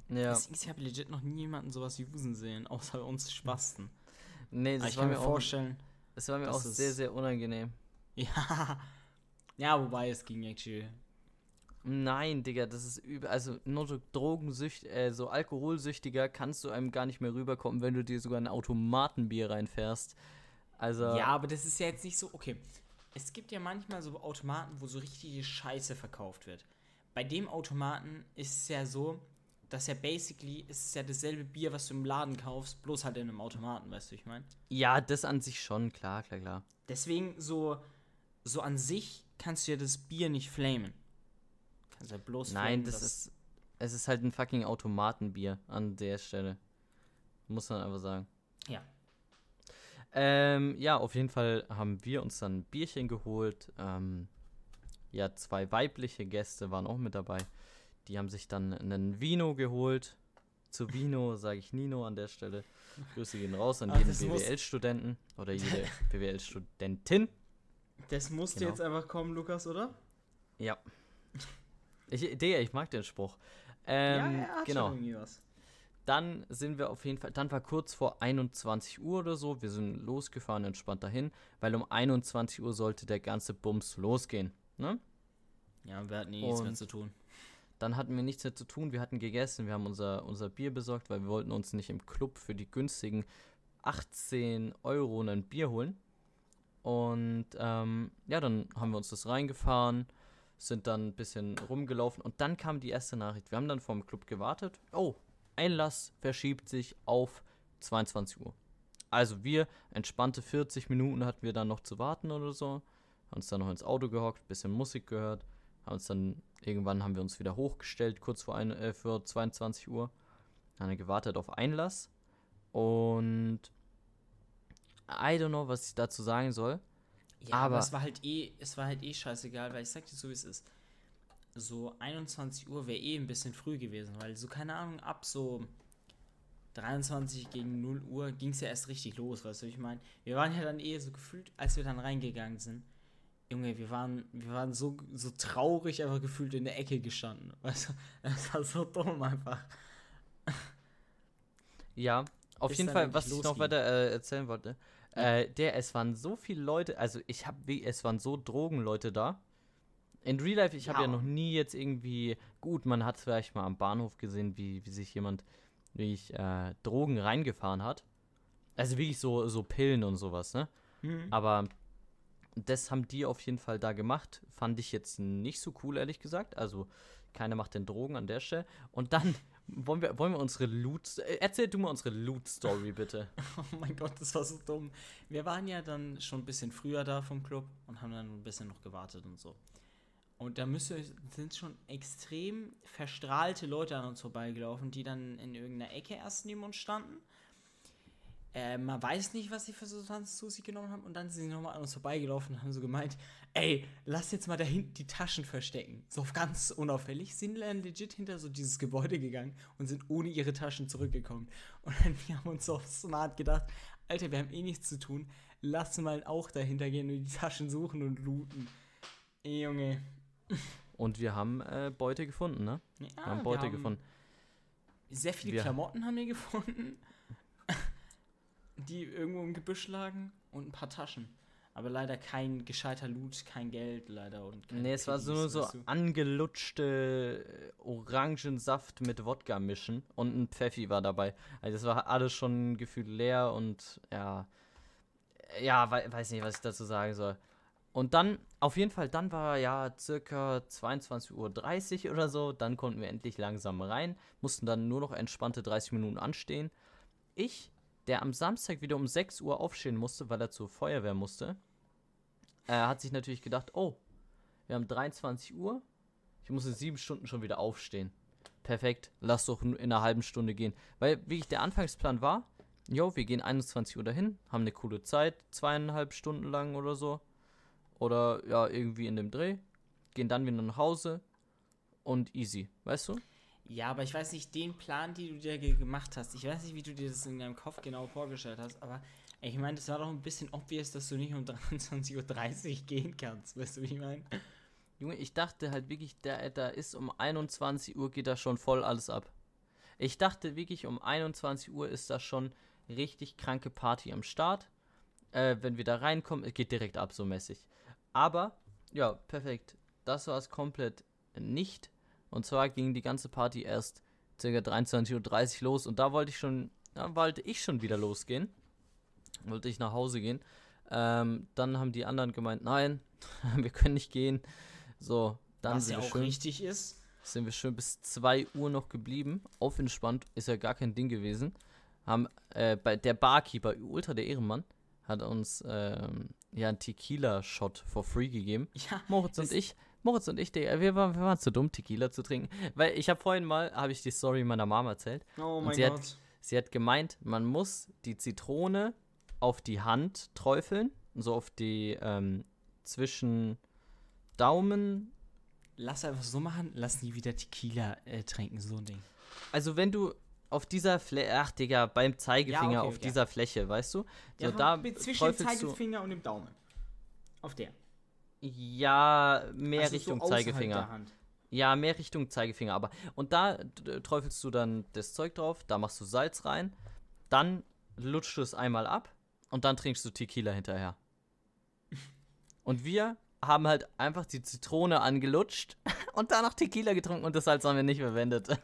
Ja. Ich habe legit noch nie jemanden sowas wie Wusen sehen, außer uns Spasten. Nee, das ich kann mir vorstellen. Das war mir auch sehr, sehr unangenehm. Ja. Ja, wobei es ging actually. Nein, Digga, das ist übel. Also nur so Drogensücht, äh, so alkoholsüchtiger kannst du einem gar nicht mehr rüberkommen, wenn du dir sogar ein Automatenbier reinfährst. Also. Ja, aber das ist ja jetzt nicht so. Okay. Es gibt ja manchmal so Automaten, wo so richtige Scheiße verkauft wird. Bei dem Automaten ist es ja so, dass ja basically ist es ja dasselbe Bier, was du im Laden kaufst, bloß halt in einem Automaten, weißt du, ich meine? Ja, das an sich schon, klar, klar, klar. Deswegen so so an sich kannst du ja das Bier nicht flamen. Kannst ja bloß Nein, flamen, das ist. Es ist halt ein fucking Automatenbier an der Stelle. Muss man einfach sagen. Ja. Ähm, ja, auf jeden Fall haben wir uns dann ein Bierchen geholt. Ähm, ja, zwei weibliche Gäste waren auch mit dabei. Die haben sich dann einen Vino geholt. Zu Vino sage ich Nino an der Stelle. Grüße gehen raus an Ach, jeden BWL-Studenten oder jede BWL-Studentin. Das musste genau. jetzt einfach kommen, Lukas, oder? Ja. Ich, Digga, ich mag den Spruch. Ähm, ja, er hat genau. schon irgendwie was. Dann sind wir auf jeden Fall, dann war kurz vor 21 Uhr oder so, wir sind losgefahren, entspannt dahin, weil um 21 Uhr sollte der ganze Bums losgehen, ne? Ja, wir hatten eh nichts mehr zu tun. Dann hatten wir nichts mehr zu tun, wir hatten gegessen, wir haben unser, unser Bier besorgt, weil wir wollten uns nicht im Club für die günstigen 18 Euro ein Bier holen. Und ähm, ja, dann haben wir uns das reingefahren, sind dann ein bisschen rumgelaufen und dann kam die erste Nachricht. Wir haben dann vom Club gewartet. Oh, Einlass verschiebt sich auf 22 Uhr. Also wir, entspannte 40 Minuten hatten wir dann noch zu warten oder so. Haben uns dann noch ins Auto gehockt, bisschen Musik gehört. Haben uns dann, irgendwann haben wir uns wieder hochgestellt, kurz vor ein, äh, für 22 Uhr. Haben dann gewartet auf Einlass. Und I don't know, was ich dazu sagen soll. Ja, aber, aber, es war halt eh, es war halt eh scheißegal, weil ich sag dir so, wie es ist. So 21 Uhr wäre eh ein bisschen früh gewesen, weil so, keine Ahnung, ab so 23 gegen 0 Uhr ging es ja erst richtig los, weißt du, ich meine. Wir waren ja dann eh so gefühlt, als wir dann reingegangen sind. Junge, wir waren, wir waren so, so traurig einfach gefühlt in der Ecke gestanden. Weißt du, das war so dumm einfach. Ja, auf jeden Fall, was ich noch weiter äh, erzählen wollte. Äh, der, es waren so viele Leute, also ich habe, es waren so Drogenleute da. In Real Life, ich habe ja. ja noch nie jetzt irgendwie, gut, man hat vielleicht mal am Bahnhof gesehen, wie, wie sich jemand, wie ich, äh, Drogen reingefahren hat. Also wirklich so, so Pillen und sowas, ne? Mhm. Aber das haben die auf jeden Fall da gemacht. Fand ich jetzt nicht so cool, ehrlich gesagt. Also, keiner macht den Drogen an der Stelle. Und dann wollen wir, wollen wir unsere Loot. Äh, erzähl du mal unsere Loot-Story, bitte. oh mein Gott, das war so dumm. Wir waren ja dann schon ein bisschen früher da vom Club und haben dann ein bisschen noch gewartet und so. Und da müsste, sind schon extrem verstrahlte Leute an uns vorbeigelaufen, die dann in irgendeiner Ecke erst neben uns standen äh, man weiß nicht, was sie für Substanzen zu sich genommen haben. Und dann sind sie nochmal an uns vorbeigelaufen und haben so gemeint, ey, lass jetzt mal da hinten die Taschen verstecken. So ganz unauffällig sind dann legit hinter so dieses Gebäude gegangen und sind ohne ihre Taschen zurückgekommen. Und dann wir haben uns so smart gedacht, Alter, wir haben eh nichts zu tun. Lass mal auch dahinter gehen und die Taschen suchen und looten. Ey, Junge. Und wir haben äh, Beute gefunden, ne? Ja, wir haben Beute wir haben gefunden. Sehr viele wir Klamotten haben wir gefunden die irgendwo im Gebüsch lagen und ein paar Taschen. Aber leider kein gescheiter Loot, kein Geld leider. Und nee, es war so nur so angelutschte äh, Orangensaft mit Wodka mischen und ein Pfeffi war dabei. Also es war alles schon gefühlt leer und ja, ja, weiß nicht, was ich dazu sagen soll. Und dann, auf jeden Fall, dann war ja circa 22.30 Uhr oder so, dann konnten wir endlich langsam rein, mussten dann nur noch entspannte 30 Minuten anstehen. Ich der am Samstag wieder um 6 Uhr aufstehen musste, weil er zur Feuerwehr musste, äh, hat sich natürlich gedacht, oh, wir haben 23 Uhr, ich muss in sieben Stunden schon wieder aufstehen. perfekt, lass doch in einer halben Stunde gehen. Weil, wie ich der Anfangsplan war, jo, wir gehen 21 Uhr dahin, haben eine coole Zeit, zweieinhalb Stunden lang oder so. Oder ja, irgendwie in dem Dreh. Gehen dann wieder nach Hause und easy, weißt du? Ja, aber ich weiß nicht, den Plan, den du dir ge- gemacht hast, ich weiß nicht, wie du dir das in deinem Kopf genau vorgestellt hast, aber ich meine, das war doch ein bisschen obvious, dass du nicht um 23.30 Uhr gehen kannst, weißt du, wie ich meine? Junge, ich dachte halt wirklich, der, da ist um 21 Uhr geht da schon voll alles ab. Ich dachte wirklich, um 21 Uhr ist da schon richtig kranke Party am Start. Äh, wenn wir da reinkommen, es geht direkt ab, so mäßig. Aber, ja, perfekt. Das war es komplett nicht. Und zwar ging die ganze Party erst ca. 23.30 Uhr los und da wollte ich schon, da wollte ich schon wieder losgehen. Wollte ich nach Hause gehen. Ähm, dann haben die anderen gemeint, nein, wir können nicht gehen. So, dann Was sind, ja wir auch schön, richtig ist. sind wir schön bis 2 Uhr noch geblieben. Auf entspannt, ist ja gar kein Ding gewesen. Haben, äh, bei der Barkeeper, Ultra der Ehrenmann, hat uns ähm, ja einen Tequila-Shot for free gegeben. Ja, Moritz und ich, Moritz und ich, Digga, wir waren, wir waren zu dumm, Tequila zu trinken. Weil ich habe vorhin mal, habe ich die Story meiner Mama erzählt. oh Und mein sie hat- Gott. Sie hat gemeint, man muss die Zitrone auf die Hand träufeln, so auf die ähm, zwischen Daumen. Lass einfach so machen, lass nie wieder Tequila äh, trinken, so ein Ding. Also wenn du auf dieser Fläche, ach Digga, beim Zeigefinger Ja, okay, auf ja. dieser Fläche, weißt du? So Ja, da zwischen dem Zeigefinger und dem Daumen. Auf der. ja, mehr Also so Richtung der Zeigefinger. Ja, mehr Richtung Zeigefinger, aber und da träufelst du dann das Zeug drauf, da machst du Salz rein, dann lutschst du es einmal ab und dann trinkst du Tequila hinterher. Und wir haben halt einfach die Zitrone angelutscht und danach Tequila getrunken und das Salz haben wir nicht verwendet.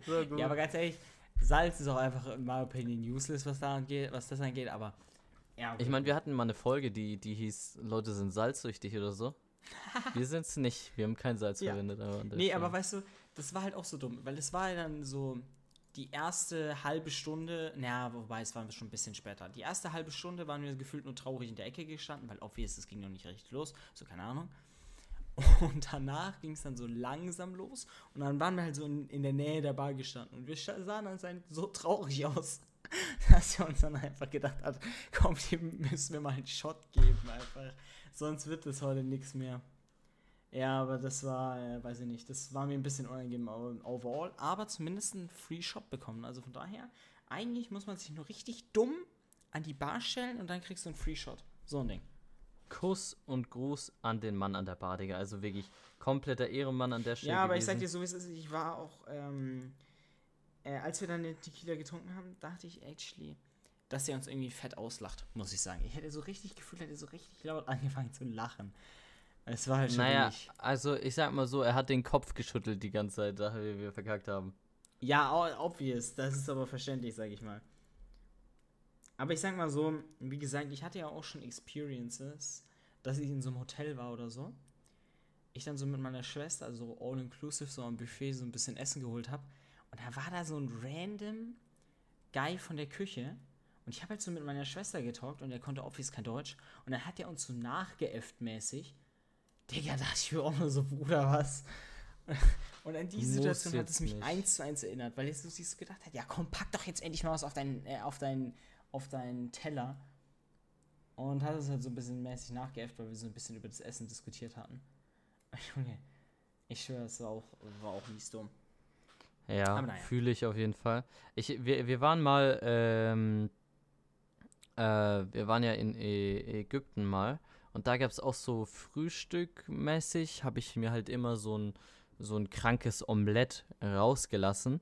so. Ja, aber ganz ehrlich, Salz ist auch einfach in my opinion useless, was, da angeht, was das angeht, aber. Ja, okay. ich meine, wir hatten mal eine Folge, die, die hieß Leute sind salzsüchtig oder so. Wir sind's nicht, wir haben kein Salz Ja. verwendet. Aber Nee, aber weißt du, das war halt auch so dumm, weil es war ja dann so die erste halbe Stunde, naja, wobei es war schon ein bisschen später. Die erste halbe Stunde waren wir gefühlt nur traurig in der Ecke gestanden, weil obvious, es ging noch nicht richtig los, so keine Ahnung. Und danach ging es dann so langsam los und dann waren wir halt so in, in der Nähe der Bar gestanden und wir sahen anscheinend so traurig aus, dass wir uns dann einfach gedacht hat, komm, dem müssen wir mal einen Shot geben einfach, sonst wird das heute nichts mehr. Ja, aber das war, äh, weiß ich nicht, das war mir ein bisschen unangenehm overall, aber zumindest einen Free Shop bekommen. Also von daher, eigentlich muss man sich nur richtig dumm an die Bar stellen und dann kriegst du einen Free Shot. So ein Ding. Kuss und Gruß an den Mann an der Bar, Digga. Also wirklich kompletter Ehrenmann an der Stelle. Ja, aber ich sag gewesen. dir so, wie es ist, ich war auch, ähm, äh, als wir dann den Tequila getrunken haben, dachte ich actually, dass er uns irgendwie fett auslacht, muss ich sagen. Ich hätte so richtig gefühlt, hätte so richtig laut angefangen zu lachen. Es war halt schon Naja, wenig. also ich sag mal so, er hat den Kopf geschüttelt die ganze Zeit, da wir, wir verkackt haben. Ja, obvious. Das ist aber verständlich, sag ich mal. Aber ich sag mal so, wie gesagt, ich hatte ja auch schon Experiences, dass ich in so einem Hotel war oder so. Ich dann so mit meiner Schwester, also all-inclusive, so am Buffet so ein bisschen Essen geholt habe. Und da war da so ein random Guy von der Küche. Und ich habe halt so mit meiner Schwester getalkt und er konnte obvious kein Deutsch. Und dann hat er uns so nachgeäfft mäßig. Digga, dachte ich mir auch nur so, Bruder, was? Und an die Muss Situation hat es mich nicht. eins zu eins erinnert, weil jetzt so sich so gedacht hat, ja komm, pack doch jetzt endlich mal was auf deinen, äh, auf deinen, auf deinen Teller. Und hat es halt so ein bisschen mäßig nachgeäfft, weil wir so ein bisschen über das Essen diskutiert hatten. Junge, ich schwöre, es war auch, war auch mies dumm. Ja, naja. fühle ich auf jeden Fall. Ich, wir, wir waren mal, ähm, äh, wir waren ja in Ä Ägypten mal und da gab es auch so Frühstückmäßig, habe ich mir halt immer so ein, so ein krankes Omelett rausgelassen.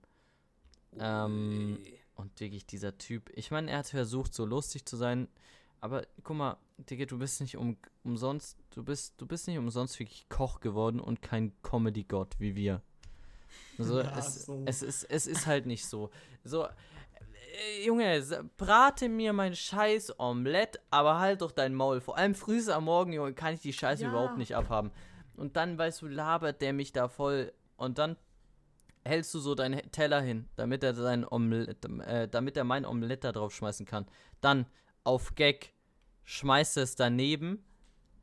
Ähm, Und wirklich dieser Typ, ich meine, er hat versucht, so lustig zu sein, aber guck mal, Digga, du bist nicht um, umsonst, du bist, du bist nicht umsonst wirklich Koch geworden und kein Comedy-Gott wie wir. Also Ja, es, so. es, ist, es ist halt nicht so. So, äh, Junge, brate mir mein scheiß Omelett, aber halt doch dein Maul. Vor allem früh am Morgen, Junge, kann ich die Scheiße Ja. überhaupt nicht abhaben. Und dann, weißt du, labert der mich da voll. Und dann hältst du so deinen Teller hin, damit er sein Omelett, äh, damit er mein Omelett da drauf schmeißen kann. Dann auf Gag schmeißt es daneben,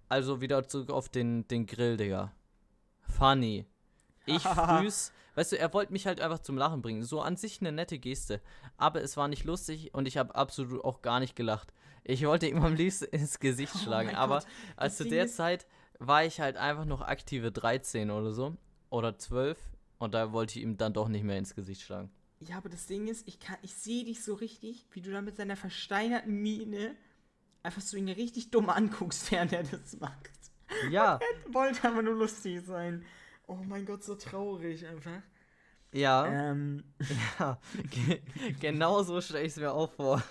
also wieder zurück auf den, den Grill, Digga. Funny. Ich frühs weißt du, er wollte mich halt einfach zum Lachen bringen. So an sich eine nette Geste. Aber es war nicht lustig und ich habe absolut auch gar nicht gelacht. Ich wollte ihm am liebsten ins Gesicht Oh schlagen. aber Gott, als zu der Zeit war ich halt einfach noch aktive 13 oder so. Oder 12. Und da wollte ich ihm dann doch nicht mehr ins Gesicht schlagen. Ja, aber das Ding ist, ich kann, ich sehe dich so richtig, wie du da mit deiner versteinerten Miene einfach so ihn richtig dumm anguckst, während er das macht. Ja, Wollte aber nur lustig sein. Oh mein Gott, so traurig einfach. ja. Ähm, Ja, ge genau so stelle ich es mir auch vor.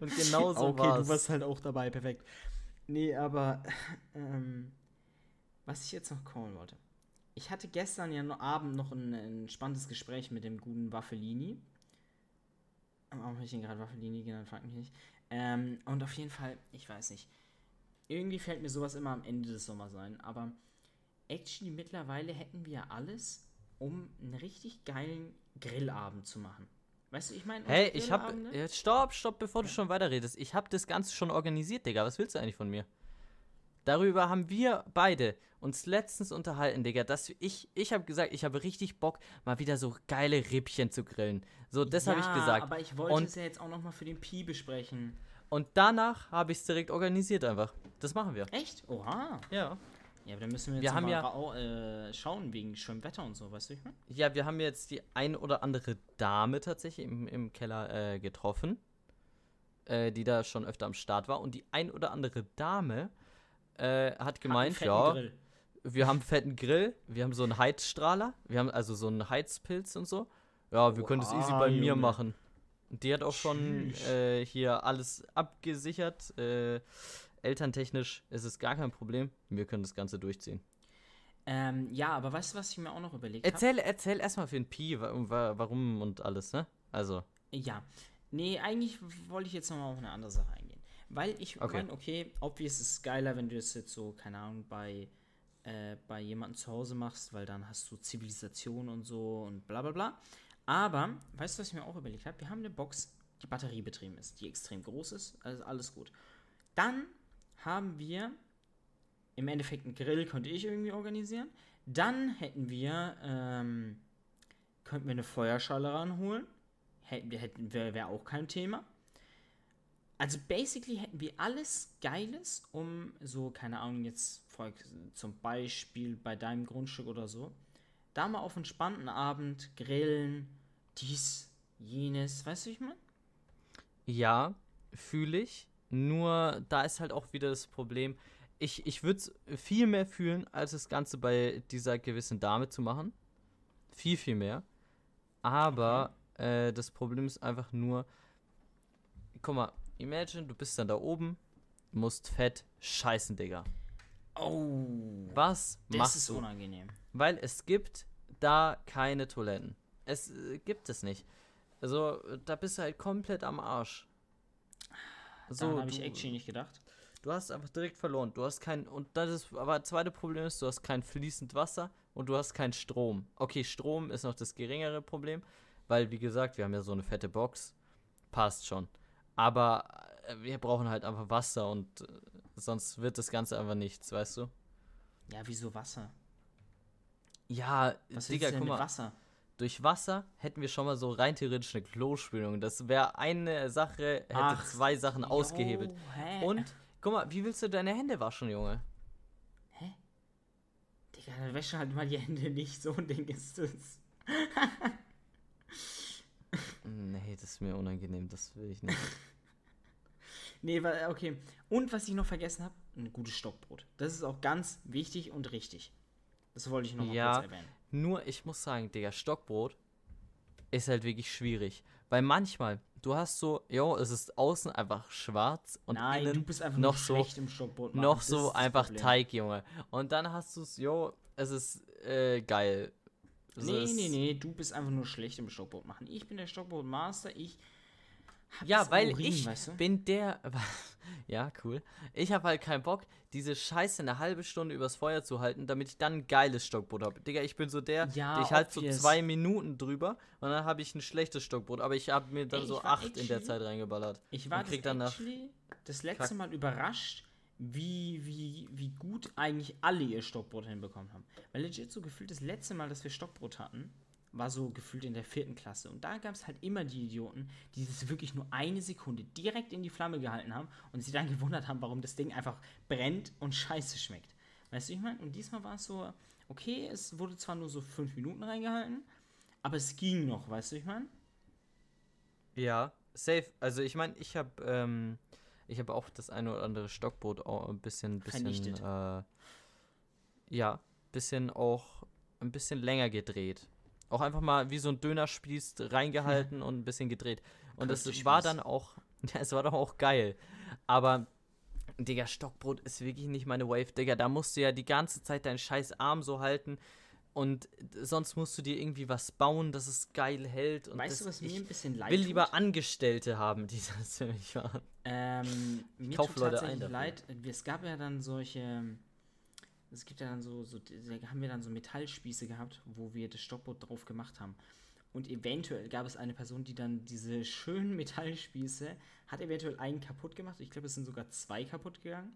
Und genau so okay, war's. du warst halt auch dabei, perfekt. Nee, aber ähm, was ich jetzt noch callen wollte. Ich hatte gestern ja noch Abend noch ein, ein spannendes Gespräch mit dem guten Waffelini. Warum habe ich ihn gerade Waffelini genannt? Frag mich nicht. Ähm, und auf jeden Fall, ich weiß nicht. Irgendwie fällt mir sowas immer am Ende des Sommers ein. Aber actually mittlerweile hätten wir alles, um einen richtig geilen Grillabend zu machen. Weißt du, ich meine, Hey, ich hab. Ja, stopp, stopp, bevor du schon weiterredest. Ich hab das Ganze schon organisiert, Digga. Was willst du eigentlich von mir? Darüber haben wir beide uns letztens unterhalten, Digga, dass ich, ich habe gesagt, ich habe richtig Bock, mal wieder so geile Rippchen zu grillen. So, das habe ich Ja, gesagt. aber ich wollte Und- es ja jetzt auch nochmal für den Pi besprechen. Und danach habe ich es direkt organisiert einfach. Das machen wir. Echt? Oha. Ja. Ja, aber dann müssen wir jetzt Wir mal ja- rau- äh, schauen wegen schönem Wetter und so, weißt du, ich mein? Ja, wir haben jetzt die ein oder andere Dame tatsächlich im, im Keller äh, getroffen, äh, die da schon öfter am Start war. Und die ein oder andere Dame äh, hat gemeint, ja, Grill. wir haben einen fetten Grill, wir haben so einen Heizstrahler, wir haben also so einen Heizpilz und so. Ja, wir können das easy bei mir Junge. machen. Und die hat auch schon äh, hier alles abgesichert. Äh, elterntechnisch ist es gar kein Problem. Wir können das Ganze durchziehen. Ähm, ja, aber weißt du, was ich mir auch noch überlegt habe? Erzähl, erzähl erstmal für den Pi, wa- wa- warum und alles, ne? Also. Ja. Nee, eigentlich wollte ich jetzt nochmal auf eine andere Sache eingehen. Weil ich Okay. meine, okay, obvious ist es geiler, wenn du das jetzt so, keine Ahnung, bei, äh, bei jemandem zu Hause machst, weil dann hast du Zivilisation und so und bla bla bla. Aber, weißt du, was ich mir auch überlegt habe? Wir haben eine Box, die batteriebetrieben ist, die extrem groß ist, also alles gut. Dann haben wir im Endeffekt einen Grill, könnte ich irgendwie organisieren. Dann hätten wir, ähm, könnten wir eine Feuerschale ranholen. Hätten, hätten wäre wär auch kein Thema. Also basically hätten wir alles Geiles, um so, keine Ahnung, jetzt zum Beispiel bei deinem Grundstück oder so, da mal auf einen spannenden Abend grillen, dies, jenes, weißt du, wie ich meine? Ja, fühle ich. Nur da ist halt auch wieder das Problem. Ich, ich würde es viel mehr fühlen, als das Ganze bei dieser gewissen Dame zu machen. Viel, viel mehr. Aber äh, das Problem ist einfach nur, guck mal, imagine, du bist dann da oben, musst fett scheißen, Digga. Oh, Was das machst ist du? unangenehm. Weil es gibt da keine Toiletten. Es äh, gibt es nicht. Also, da bist du halt komplett am Arsch. So, habe ich actually nicht gedacht. Du hast einfach direkt verloren. Du hast kein. Und das ist. Aber das zweite Problem ist, du hast kein fließend Wasser und du hast keinen Strom. Okay, Strom ist noch das geringere Problem, weil, wie gesagt, wir haben ja so eine fette Box. Passt schon. Aber äh, wir brauchen halt einfach Wasser und äh, sonst wird das Ganze einfach nichts, weißt du? Ja, wieso Wasser? Ja, Was Digga, guck mal. Wasser? Durch Wasser hätten wir schon mal so rein theoretisch eine Klospülung. Das wäre eine Sache, hätte Ach, zwei Sachen ausgehebelt. Hä? Und, guck mal, wie willst du deine Hände waschen, Junge? Digga, dann wäsche halt mal die Hände nicht. So ein Ding ist es. Nee, das ist mir unangenehm, das will ich nicht. Nee, weil, okay. Und was ich noch vergessen habe, ein gutes Stockbrot. Das ist auch ganz wichtig und richtig. Das wollte ich noch mal Ja. kurz erwähnen. Nur, ich muss sagen, Digga, Stockbrot ist halt wirklich schwierig. Weil manchmal, du hast so, jo, es ist außen einfach schwarz und Nein, innen du bist einfach noch so- schlecht im Stockbrot machen. noch Das so einfach. Teig, Junge. Und dann hast du es, jo, es ist äh, geil. Es Nee, ist- nee, nee, du bist einfach nur schlecht im Stockbrot machen. Ich bin der Stockbrot-Master, ich hab Ja, das weil Urin, ich weißt du? bin der. ja, cool. Ich habe halt keinen Bock, diese Scheiße eine halbe Stunde übers Feuer zu halten, damit ich dann ein geiles Stockbrot habe. Digga, ich bin so der, Ja, ich halte so zwei Minuten drüber und dann habe ich ein schlechtes Stockbrot. Aber ich habe mir dann Ey, so ich acht in der actually- Zeit reingeballert. Ich war und krieg das actually das letzte Kack- Mal überrascht, wie, wie, wie gut eigentlich alle ihr Stockbrot hinbekommen haben. Weil legit so gefühlt das letzte Mal, dass wir Stockbrot hatten, war so gefühlt in der vierten Klasse. Und da gab es halt immer die Idioten, die das wirklich nur eine Sekunde direkt in die Flamme gehalten haben und sich dann gewundert haben, warum das Ding einfach brennt und scheiße schmeckt. Weißt du, ich meine? Und diesmal war es so, okay, es wurde zwar nur so fünf Minuten reingehalten, aber es ging noch, weißt du, ich meine? Ja, safe. Also ich meine, ich habe ähm, ich habe auch das eine oder andere Stockbrot auch ein bisschen, bisschen, Vernichtet. äh, ja, bisschen auch ein bisschen länger gedreht. Auch einfach mal wie so ein Dönerspieß reingehalten und ein bisschen gedreht. Und das war dann auch, ja, es war doch auch geil. Aber, Digga, Stockbrot ist wirklich nicht meine Wave, Digga. Da musst du ja die ganze Zeit deinen scheiß Arm so halten. Und sonst musst du dir irgendwie was bauen, dass es geil hält. Und weißt das, du, was mir ich ein bisschen leid will tut? lieber Angestellte haben, die das für mich machen. Ähm, mir kauf tut Leute tatsächlich ein dafür. leid. Es gab ja dann solche. Es gibt ja dann so, so, da haben wir dann so Metallspieße gehabt, wo wir das Stockbrot drauf gemacht haben. Und eventuell gab es eine Person, die dann diese schönen Metallspieße hat eventuell einen kaputt gemacht. Ich glaube, es sind sogar zwei kaputt gegangen.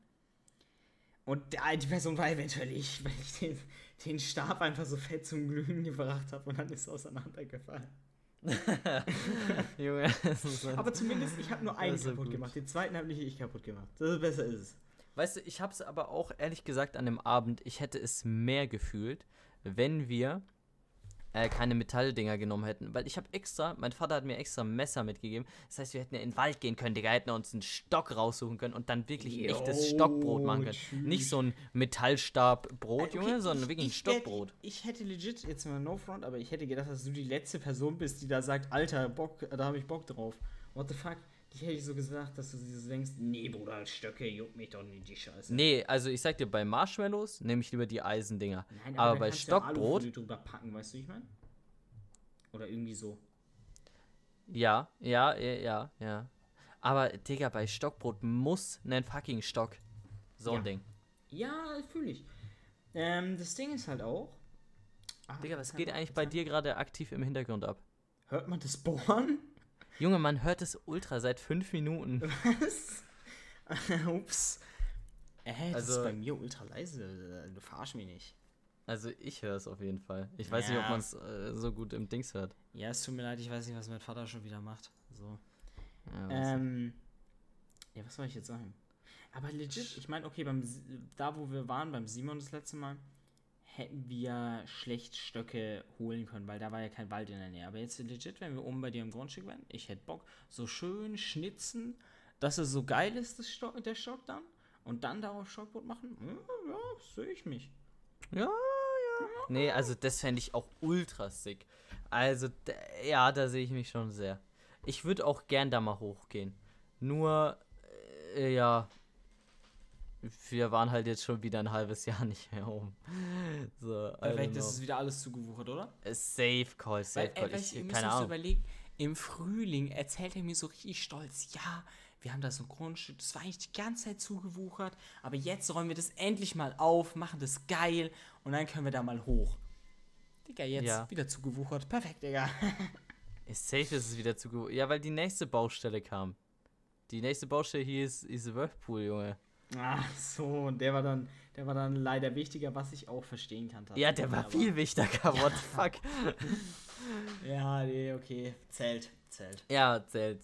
Und der- die Person war eventuell ich, weil ich den, den Stab einfach so fett zum Glühen gebracht habe und dann ist es auseinandergefallen. Junge, Aber zumindest, ich habe nur einen kaputt gemacht. Den zweiten habe nicht ich kaputt gemacht. Das ist besser ist es. Weißt du, ich hab's aber auch ehrlich gesagt an dem Abend, ich hätte es mehr gefühlt, wenn wir äh, keine Metalldinger genommen hätten. Weil ich habe extra, mein Vater hat mir extra ein Messer mitgegeben. Das heißt, wir hätten ja in den Wald gehen können, Digga, hätten uns einen Stock raussuchen können und dann wirklich Jo, echtes Stockbrot machen können. tschüss. Nicht so ein Metallstabbrot, Okay, Junge, sondern ich- wirklich ein ich Stockbrot. Hätte, ich hätte legit, jetzt mal no front, aber ich hätte gedacht, dass du die letzte Person bist, die da sagt, Alter, Bock, da habe ich Bock drauf. What the fuck? Die hätte ich so gesagt, dass du so denkst, nee, Bruder, Stöcke, juckt mich doch nicht die Scheiße. Nee, also ich sag dir, bei Marshmallows nehme ich lieber die Eisendinger. Nein, aber dann bei ja Stockbrot, Alufolie drüber packen, weißt du, ich meine? Oder irgendwie so. ja, ja, ja, ja, ja. Aber, Digga, bei Stockbrot muss ein fucking Stock. So ein Ja. Ding. Ja, fühle ich. Ähm, das Ding ist halt auch. Ah, Digga, was jetzt geht eigentlich bei dir gerade aktiv im Hintergrund ab? Hört man das Bohren? Junge, man hört es ultra seit fünf Minuten. Was? Ups. Äh, das Also- ist bei mir ultra leise. Du verarsch mich nicht. Also ich höre es auf jeden Fall. Ich weiß nicht, ob Ja. man es äh, so gut im Dings hört. Ja, es tut mir leid, ich weiß nicht, was mein Vater schon wieder macht. So. Ja, was- Ähm. Ja, was soll ich jetzt sagen? Aber legit, ich meine, okay, beim da wo wir waren, beim Simon das letzte Mal, hätten wir schlecht Stöcke holen können, weil da war ja kein Wald in der Nähe. Aber jetzt legit, wenn wir oben bei dir im Grundstück wären, ich hätte Bock, so schön schnitzen, dass es so geil ist, das Stock, der Stock dann. Und dann darauf Stockbrot machen. Ja, ja sehe ich mich. ja, ja. Nee, also das fände ich auch ultra sick. Also, ja, da sehe ich mich schon sehr. Ich würde auch gern da mal hochgehen. Nur, äh, ja, wir waren halt jetzt schon wieder ein halbes Jahr nicht mehr oben. So, know. ist wieder alles zugewuchert, oder? Äh, Safe Call, safe Weil, Call. äh, du, ihr Ich, müsst keine Ahnung. überlegen, im Frühling erzählt er mir so richtig stolz, ja, wir haben da so ein Grundstück, das war eigentlich die ganze Zeit zugewuchert, aber jetzt räumen wir das endlich mal auf, machen das geil und dann können wir da mal hoch. Digga, jetzt Ja. wieder zugewuchert. Perfekt, Digga. Ist safe ist es wieder zu Ja, weil die nächste Baustelle kam. Die nächste Baustelle hier ist, ist Whirlpool, Junge. Ach so, und der war dann, der war dann leider wichtiger, was ich auch verstehen kann. Ja, der war Aber- viel wichtiger. What the fuck? Ja, nee, okay. Zählt, zählt. Ja, zählt.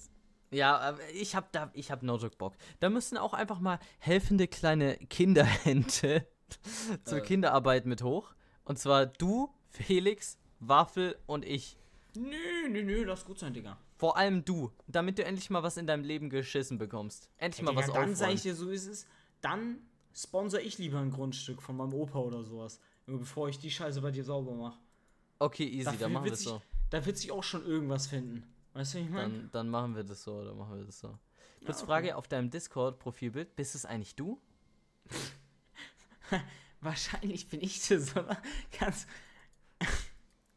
Ja, ich hab da, ich hab no joke Bock. Da müssen auch einfach mal helfende kleine Kinderhände zur Äh. Kinderarbeit mit hoch. Und zwar du, Felix, Waffel und ich. Nö, nö, nö, lass gut sein, Digga. Vor allem du, damit du endlich mal was in deinem Leben geschissen bekommst. Endlich mal Digga, was dann aufräumen. sag ich dir, so ist es. Dann sponsor ich lieber ein Grundstück von meinem Opa oder sowas. Bevor ich die Scheiße bei dir sauber mache. Okay, easy, Dafür dann machen wir sich- so. Da wird sich auch schon irgendwas finden. Weißt du, wie ich meine? Dann, dann machen wir das so, dann machen wir das so. Kurz okay. Frage auf deinem Discord-Profilbild, bist es eigentlich du? Wahrscheinlich bin ich das, oder? Ganz.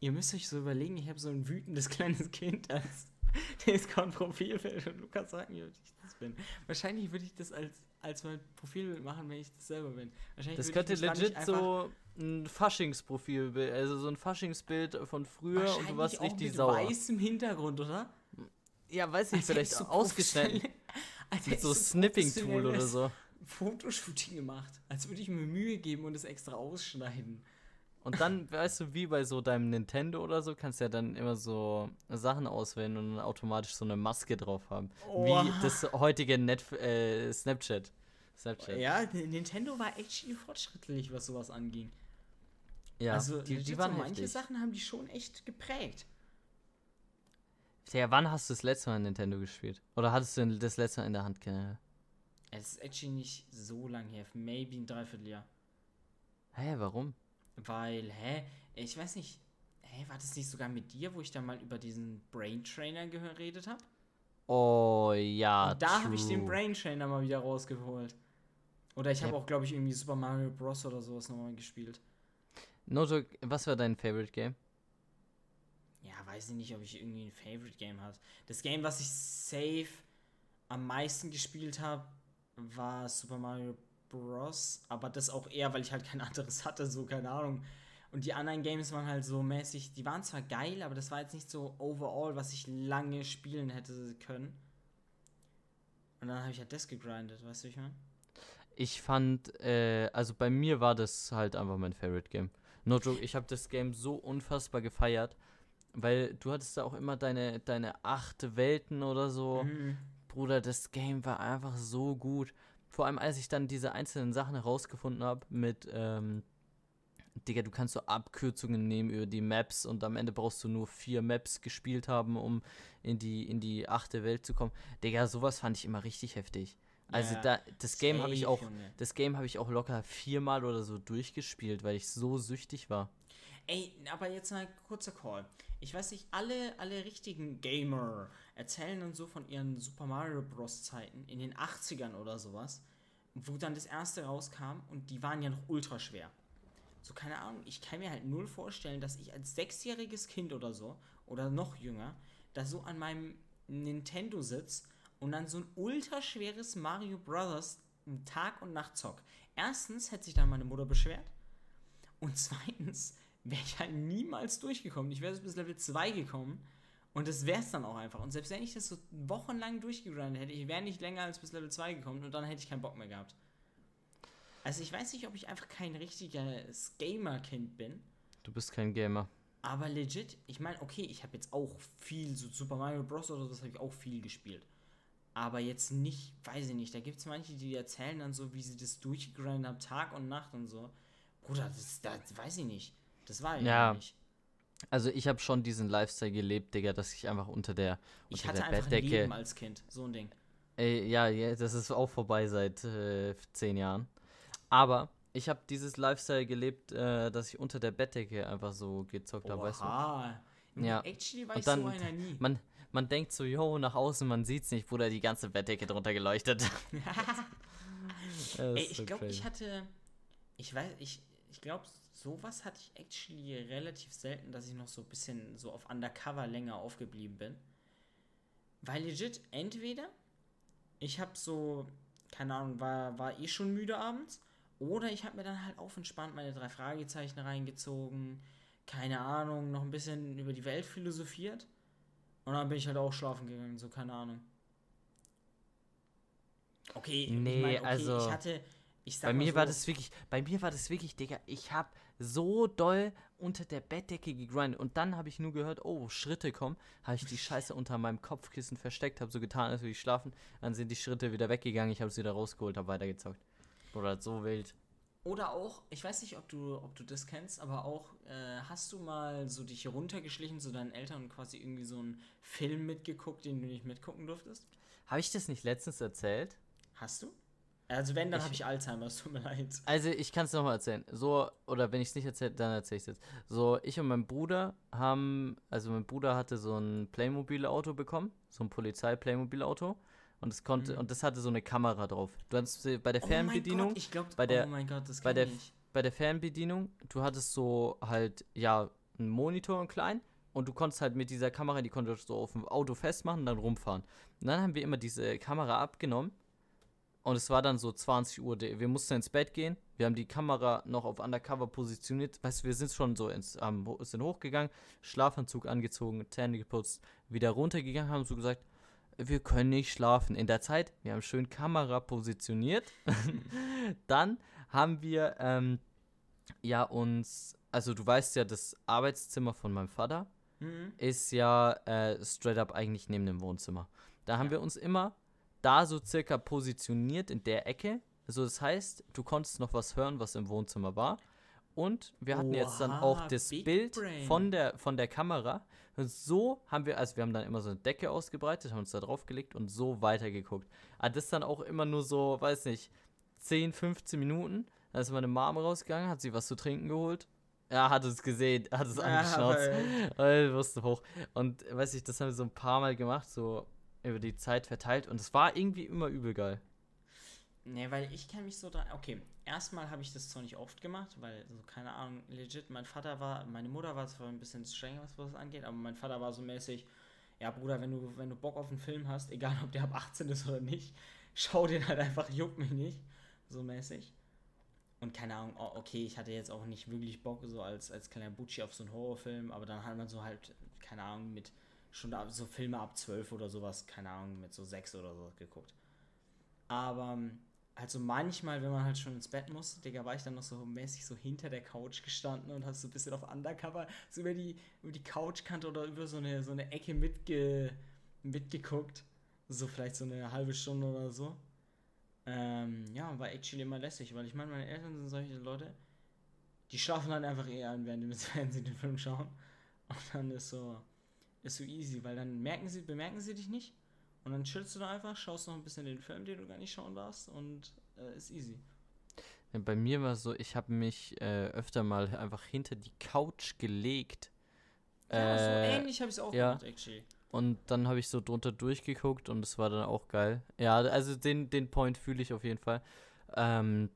Ihr müsst euch so überlegen, ich habe so ein wütendes kleines Kind als Discord-Profilbild und Lukas sagt mir, ob ich das bin. Wahrscheinlich würde ich das als, als mein Profilbild machen, wenn ich das selber bin. Wahrscheinlich Das würde könnte legit so ein Faschingsprofilbild, also so ein Faschingsbild von früher und du warst richtig mit sauer. weißem Hintergrund, oder? Ja, weiß nicht, Als vielleicht ausgeschnitten. professionell- als Mit so Snipping-Tool oder so. Fotoshooting gemacht. Als würde ich mir Mühe geben und es extra ausschneiden. Und dann, weißt du, wie bei so deinem Nintendo oder so, kannst du ja dann immer so Sachen auswählen und dann automatisch so eine Maske drauf haben. Oha. Wie das heutige Net äh, Snapchat. Snapchat. Ja, Nintendo war echt fortschrittlich, was sowas anging. Ja, also die, die so waren manche heftig. Sachen haben die schon echt geprägt. Ja, wann hast du das letzte Mal Nintendo gespielt? Oder hattest du das letzte Mal in der Hand? ge- Es ist actually nicht so lang her, maybe ein Dreivierteljahr. Hä, warum? Weil, hä? Ich weiß nicht. Hä, war das nicht sogar mit dir, wo ich da mal über diesen Brain Trainer geredet habe? Oh ja, Und da habe ich den. Brain Trainer mal wieder rausgeholt. Oder ich habe auch, glaube ich, irgendwie Super Mario Bros. oder sowas nochmal gespielt. No joke, was war dein Favorite Game? Ja, weiß ich nicht, ob ich irgendwie ein Favorite Game hatte. Das Game, was ich safe am meisten gespielt habe, war Super Mario Bros. Aber das auch eher, weil ich halt kein anderes hatte, so keine Ahnung. Und die anderen Games waren halt so mäßig, die waren zwar geil, aber das war jetzt nicht so overall, was ich lange spielen hätte können. Und dann habe ich halt das gegrindet, weißt du, wie ich meine? Ich fand, äh, also bei mir war das halt einfach mein Favorite Game. No joke, ich habe das Game so unfassbar gefeiert, weil du hattest da auch immer deine, deine acht Welten oder so. Mhm. Bruder, das Game war einfach so gut. Vor allem, als ich dann diese einzelnen Sachen herausgefunden habe mit, ähm, Digga, du kannst so Abkürzungen nehmen über die Maps und am Ende brauchst du nur vier Maps gespielt haben, um in die, in die achte Welt zu kommen. Digga, sowas fand ich immer richtig heftig. Also Ja, da, das Game habe ich auch, Junge. das Game habe ich auch locker viermal oder so durchgespielt, weil ich so süchtig war. Ey, aber jetzt mal kurzer Call. Ich weiß nicht, alle, alle richtigen Gamer erzählen dann so von ihren Super Mario Bros. Zeiten in den 80ern oder sowas, wo dann das erste rauskam und die waren ja noch ultra schwer. So, keine Ahnung, ich kann mir halt null vorstellen, dass ich als sechsjähriges Kind oder so, oder noch jünger, da so an meinem Nintendo sitz und dann so ein ultra schweres Mario Brothers Tag und Nacht zock. Erstens hätte sich dann meine Mutter beschwert. Und zweitens wäre ich halt niemals durchgekommen. Ich wäre bis Level 2 gekommen. Und das wäre es dann auch einfach. Und selbst wenn ich das so wochenlang durchgegrindet hätte, ich wäre nicht länger als bis Level 2 gekommen und dann hätte ich keinen Bock mehr gehabt. Also ich weiß nicht, ob ich einfach kein richtiges Gamer-Kind bin. Du bist kein Gamer. Aber legit, ich meine, okay, ich habe jetzt auch viel, so Super Mario Bros. oder so, das habe ich auch viel gespielt. Aber jetzt nicht, weiß ich nicht, da gibt es manche, die erzählen dann so, wie sie das durchgegrindet haben, Tag und Nacht und so. Bruder, das, das weiß ich nicht. Das war Ja, ja nicht. Also ich habe schon diesen Lifestyle gelebt, Digga, dass ich einfach unter der, Ich unter hatte der einfach ein Bettdecke. Leben als Kind, so ein Ding. Ey, ja, ja, das ist auch vorbei seit äh, zehn Jahren. Aber ich habe dieses Lifestyle gelebt, äh, dass ich unter der Bettdecke einfach so gezockt habe, weißt du? Ja. Actually war Und ich dann- so einer nie. Man, man denkt so, yo, nach außen, man sieht's nicht, Bruder, die ganze Bettdecke drunter geleuchtet. Ey, ich so glaube, ich hatte. Ich weiß, ich, ich glaube, sowas hatte ich actually relativ selten, dass ich noch so ein bisschen so auf Undercover länger aufgeblieben bin. Weil legit, entweder ich habe so, keine Ahnung, war, war eh schon müde abends, oder ich habe mir dann halt auf entspannt meine drei Fragezeichen reingezogen, keine Ahnung, noch ein bisschen über die Welt philosophiert. Und dann bin ich halt auch schlafen gegangen, so keine Ahnung. Okay, Nee, ich mein, okay, also, ich hatte, Bei mir so, war das wirklich, bei mir war das wirklich, Digga, ich hab so doll unter der Bettdecke gegrindet und dann habe ich nur gehört, oh, Schritte kommen, habe ich die Scheiße unter meinem Kopfkissen versteckt, habe so getan, als würde ich schlafen, dann sind die Schritte wieder weggegangen, ich habe es wieder rausgeholt, habe weitergezockt. Oder so wild. Oder auch, ich weiß nicht, ob du, ob du das kennst, aber auch, äh, hast du mal so dich runtergeschlichen zu deinen Eltern und quasi irgendwie so einen Film mitgeguckt, den du nicht mitgucken durftest? Habe ich das nicht letztens erzählt? Hast du? Also wenn, dann habe ich Alzheimer, es tut mir leid. Also ich kann es nochmal erzählen. So, oder wenn ich es nicht erzähle, dann erzähle ich es jetzt. So, ich und mein Bruder haben, also mein Bruder hatte so ein Playmobil-Auto bekommen, so ein Polizei-Playmobil-Auto. Und es konnte, Mhm. und das hatte so eine Kamera drauf. Du hattest äh, bei der Oh mein Fernbedienung, Gott, ich glaube, bei der- oh mein Gott, das bei der, ich. bei der Fernbedienung, du hattest so halt, ja, einen Monitor und klein und du konntest halt mit dieser Kamera, die konntest du so auf dem Auto festmachen und dann rumfahren. Und dann haben wir immer diese Kamera abgenommen und es war dann so 20 Uhr, wir mussten ins Bett gehen, wir haben die Kamera noch auf Undercover positioniert, weißt du, wir sind schon so ins, ho- sind hochgegangen, Schlafanzug angezogen, Zähne geputzt, wieder runtergegangen, haben so gesagt, wir können nicht schlafen. In der Zeit, wir haben schön Kamera positioniert. Dann haben wir ähm, ja uns, also du weißt ja, das Arbeitszimmer von meinem Vater Mhm. ist ja äh, straight up eigentlich neben dem Wohnzimmer. Da haben Ja. wir uns immer da so circa positioniert in der Ecke. Also das heißt, du konntest noch was hören, was im Wohnzimmer war. Und wir hatten jetzt dann auch Oha, das Bild Brain. von der, von der Kamera. Und so haben wir, also wir haben dann immer so eine Decke ausgebreitet, haben uns da drauf gelegt und so weitergeguckt. Aber das dann auch immer nur so, weiß nicht, 10, 15 Minuten. Dann ist meine Mom rausgegangen, hat sie was zu trinken geholt. Ja, hat es gesehen, hat es angeschnauzt. Äh, wusste hoch. Und weiß ich, das haben wir so ein paar Mal gemacht, so über die Zeit verteilt. Und es war irgendwie immer übel geil. Ne, weil ich kann mich so dran. Okay, erstmal habe ich das zwar nicht oft gemacht, weil, so, keine Ahnung, legit, mein Vater war, meine Mutter war zwar ein bisschen strenger, was das angeht, aber mein Vater war so mäßig, ja, Bruder, wenn du, wenn du Bock auf einen Film hast, egal ob der ab 18 ist oder nicht, schau den halt einfach, juckt mich nicht. So mäßig. Und keine Ahnung, oh, okay, ich hatte jetzt auch nicht wirklich Bock, so als, als kleiner Bucci auf so einen Horrorfilm, aber dann hat man so halt, keine Ahnung, mit schon ab, so Filme ab 12 oder sowas, keine Ahnung, mit so 6 oder so geguckt. Aber ähm, also manchmal, wenn man halt schon ins Bett muss, Digga, war ich dann noch so mäßig so hinter der Couch gestanden und hast so ein bisschen auf Undercover so über die, über die Couchkante oder über so eine, so eine Ecke mitge, mitgeguckt. So vielleicht so eine halbe Stunde oder so. Ähm, ja, war actually immer lässig, weil ich meine, meine Eltern sind solche Leute, die schlafen dann einfach eher sie während sie den Film schauen. Und dann ist so, ist so easy, weil dann merken sie, bemerken sie dich nicht. Und dann chillst du da einfach, schaust noch ein bisschen den Film, den du gar nicht schauen darfst und äh, ist easy. Bei mir war es so, ich habe mich äh, öfter mal einfach hinter die Couch gelegt. Ja, so Äh, ähnlich habe ich es auch ja. gemacht, actually. Und dann habe ich so drunter durchgeguckt und es war dann auch geil. Ja, also den, den Point fühle ich auf jeden Fall. Ähm,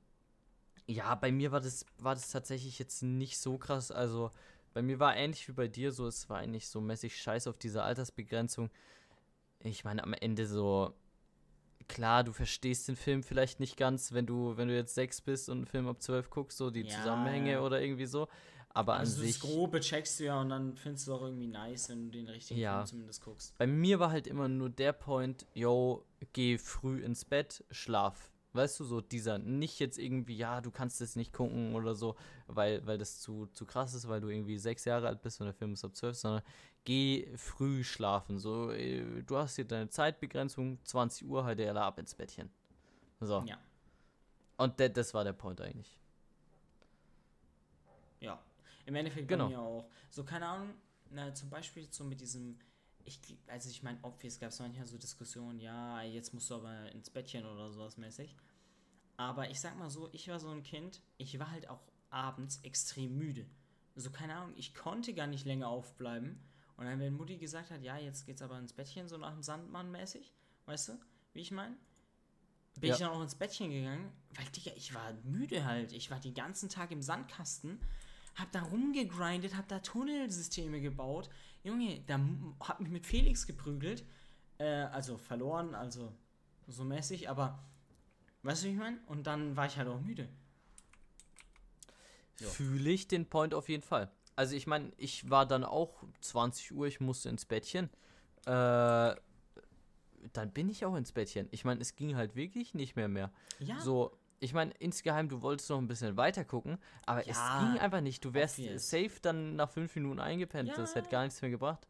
ja, bei mir war das, war das tatsächlich jetzt nicht so krass. Also bei mir war ähnlich wie bei dir so, es war eigentlich so mäßig scheiß auf diese Altersbegrenzung. Ich meine, am Ende so, klar, du verstehst den Film vielleicht nicht ganz, wenn du, wenn du jetzt sechs bist und einen Film ab zwölf guckst, so die Ja, Zusammenhänge oder irgendwie so. Aber an Also sich. das Grobe checkst du ja und dann findest du auch irgendwie nice, wenn du den richtigen Ja. Film zumindest guckst. Bei mir war halt immer nur der Point, yo, geh früh ins Bett, schlaf. Weißt du, so dieser, nicht jetzt irgendwie, ja, du kannst es nicht gucken oder so, weil, weil das zu, zu krass ist, weil du irgendwie sechs Jahre alt bist und der Film ist ab zwölf, sondern geh früh schlafen. So, äh, du hast hier deine Zeitbegrenzung, 20 Uhr, halt der ab ins Bettchen. So. Ja. Und das war der Point eigentlich. Ja. Im Endeffekt Genau. bei mir auch. So, keine Ahnung, na, zum Beispiel so mit diesem, ich, also ich meine, obvious gab es manchmal so Diskussionen, ja, jetzt musst du aber ins Bettchen oder sowas mäßig. Aber ich sag mal so, ich war so ein Kind, ich war halt auch abends extrem müde. So, keine Ahnung, ich konnte gar nicht länger aufbleiben. Und dann, wenn Mutti gesagt hat, ja, jetzt geht's aber ins Bettchen, so nach dem Sandmann mäßig, weißt du, wie ich meine? Bin Ja. ich dann auch ins Bettchen gegangen, weil, Digga, ich war müde halt. Ich war den ganzen Tag im Sandkasten, hab da rumgegrindet, hab da Tunnelsysteme gebaut. Junge, da hab mich mit Felix geprügelt. Äh, also verloren, also so mäßig, aber weißt du, wie ich meine? Und dann war ich halt auch müde. Ja. Fühle ich den Point auf jeden Fall. Also ich meine, ich war dann auch 20 Uhr, ich musste ins Bettchen. Äh, dann bin ich auch ins Bettchen. Ich meine, es ging halt wirklich nicht mehr mehr. Ja, So, ich meine, insgeheim, du wolltest noch ein bisschen weiter gucken, aber es Ja, ging einfach nicht. Du wärst obvious. safe dann nach fünf Minuten eingepennt. Das hätte Ja. gar nichts mehr gebracht.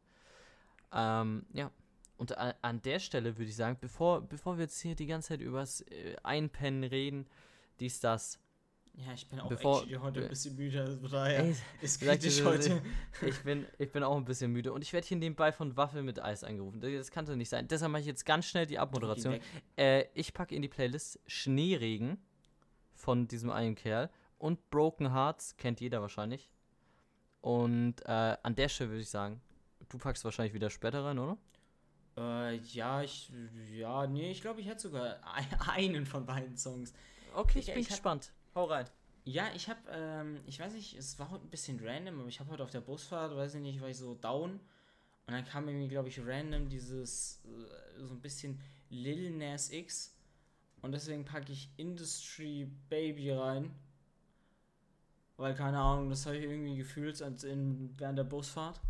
Ähm, ja. Und an, an der Stelle würde ich sagen, bevor, bevor wir jetzt hier die ganze Zeit übers äh, Einpennen reden, dies, das. ja, ich bin auch Bevor- heute ein bisschen müde, also daher Ey, ist kritisch heute. Ich bin, ich bin auch ein bisschen müde und ich werde hier nebenbei von Waffel mit Eis angerufen. Das kann doch nicht sein. Deshalb mache ich jetzt ganz schnell die Abmoderation. Äh, ich packe in die Playlist Schneeregen von diesem einen Kerl und Broken Hearts, kennt jeder wahrscheinlich. Und äh, an der Stelle würde ich sagen, du packst wahrscheinlich wieder später rein, oder? Äh, ja, ich, ja, nee, ich glaube, ich hätte sogar ein- einen von beiden Songs. Okay, ich ich bin bin gespannt. Hau rein. Ja, ich habe, ähm, ich weiß nicht, es war heute ein bisschen random, aber ich habe heute auf der Busfahrt, weiß ich nicht, war ich so down und dann kam irgendwie, glaube ich, random dieses, äh, so ein bisschen Lil Nas X und deswegen packe ich Industry Baby rein, weil, keine Ahnung, das habe ich irgendwie gefühlt als in, während der Busfahrt.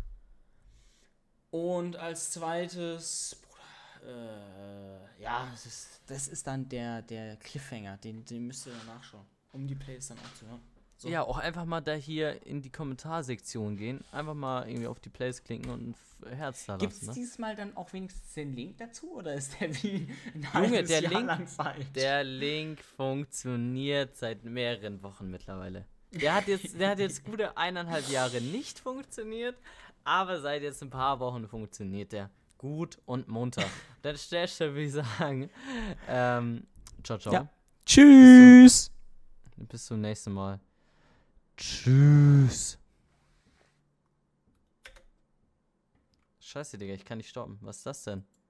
Und als zweites, Bruder, äh, ja, das ist, das ist dann der, der Cliffhanger, den, den müsst ihr dann nachschauen, um die Playlist dann auch zu hören. So. Ja, auch einfach mal da hier in die Kommentarsektion gehen. Einfach mal irgendwie auf die Plays klicken und ein Herz da Gibt es lassen. Ne? dieses Mal dann auch wenigstens den Link dazu oder ist der wie ein Junge, halbes der Jahr Link- lang falsch? Der Link funktioniert seit mehreren Wochen mittlerweile. Der hat jetzt, der hat jetzt gute eineinhalb Jahre nicht funktioniert, aber seit jetzt ein paar Wochen funktioniert der gut und munter. Dann stellst du, würde ich sagen, ähm, ciao, ciao. Ja. Tschüss! Bis zum nächsten Mal. Tschüss. Scheiße, Digga, ich kann nicht stoppen. Was ist das denn?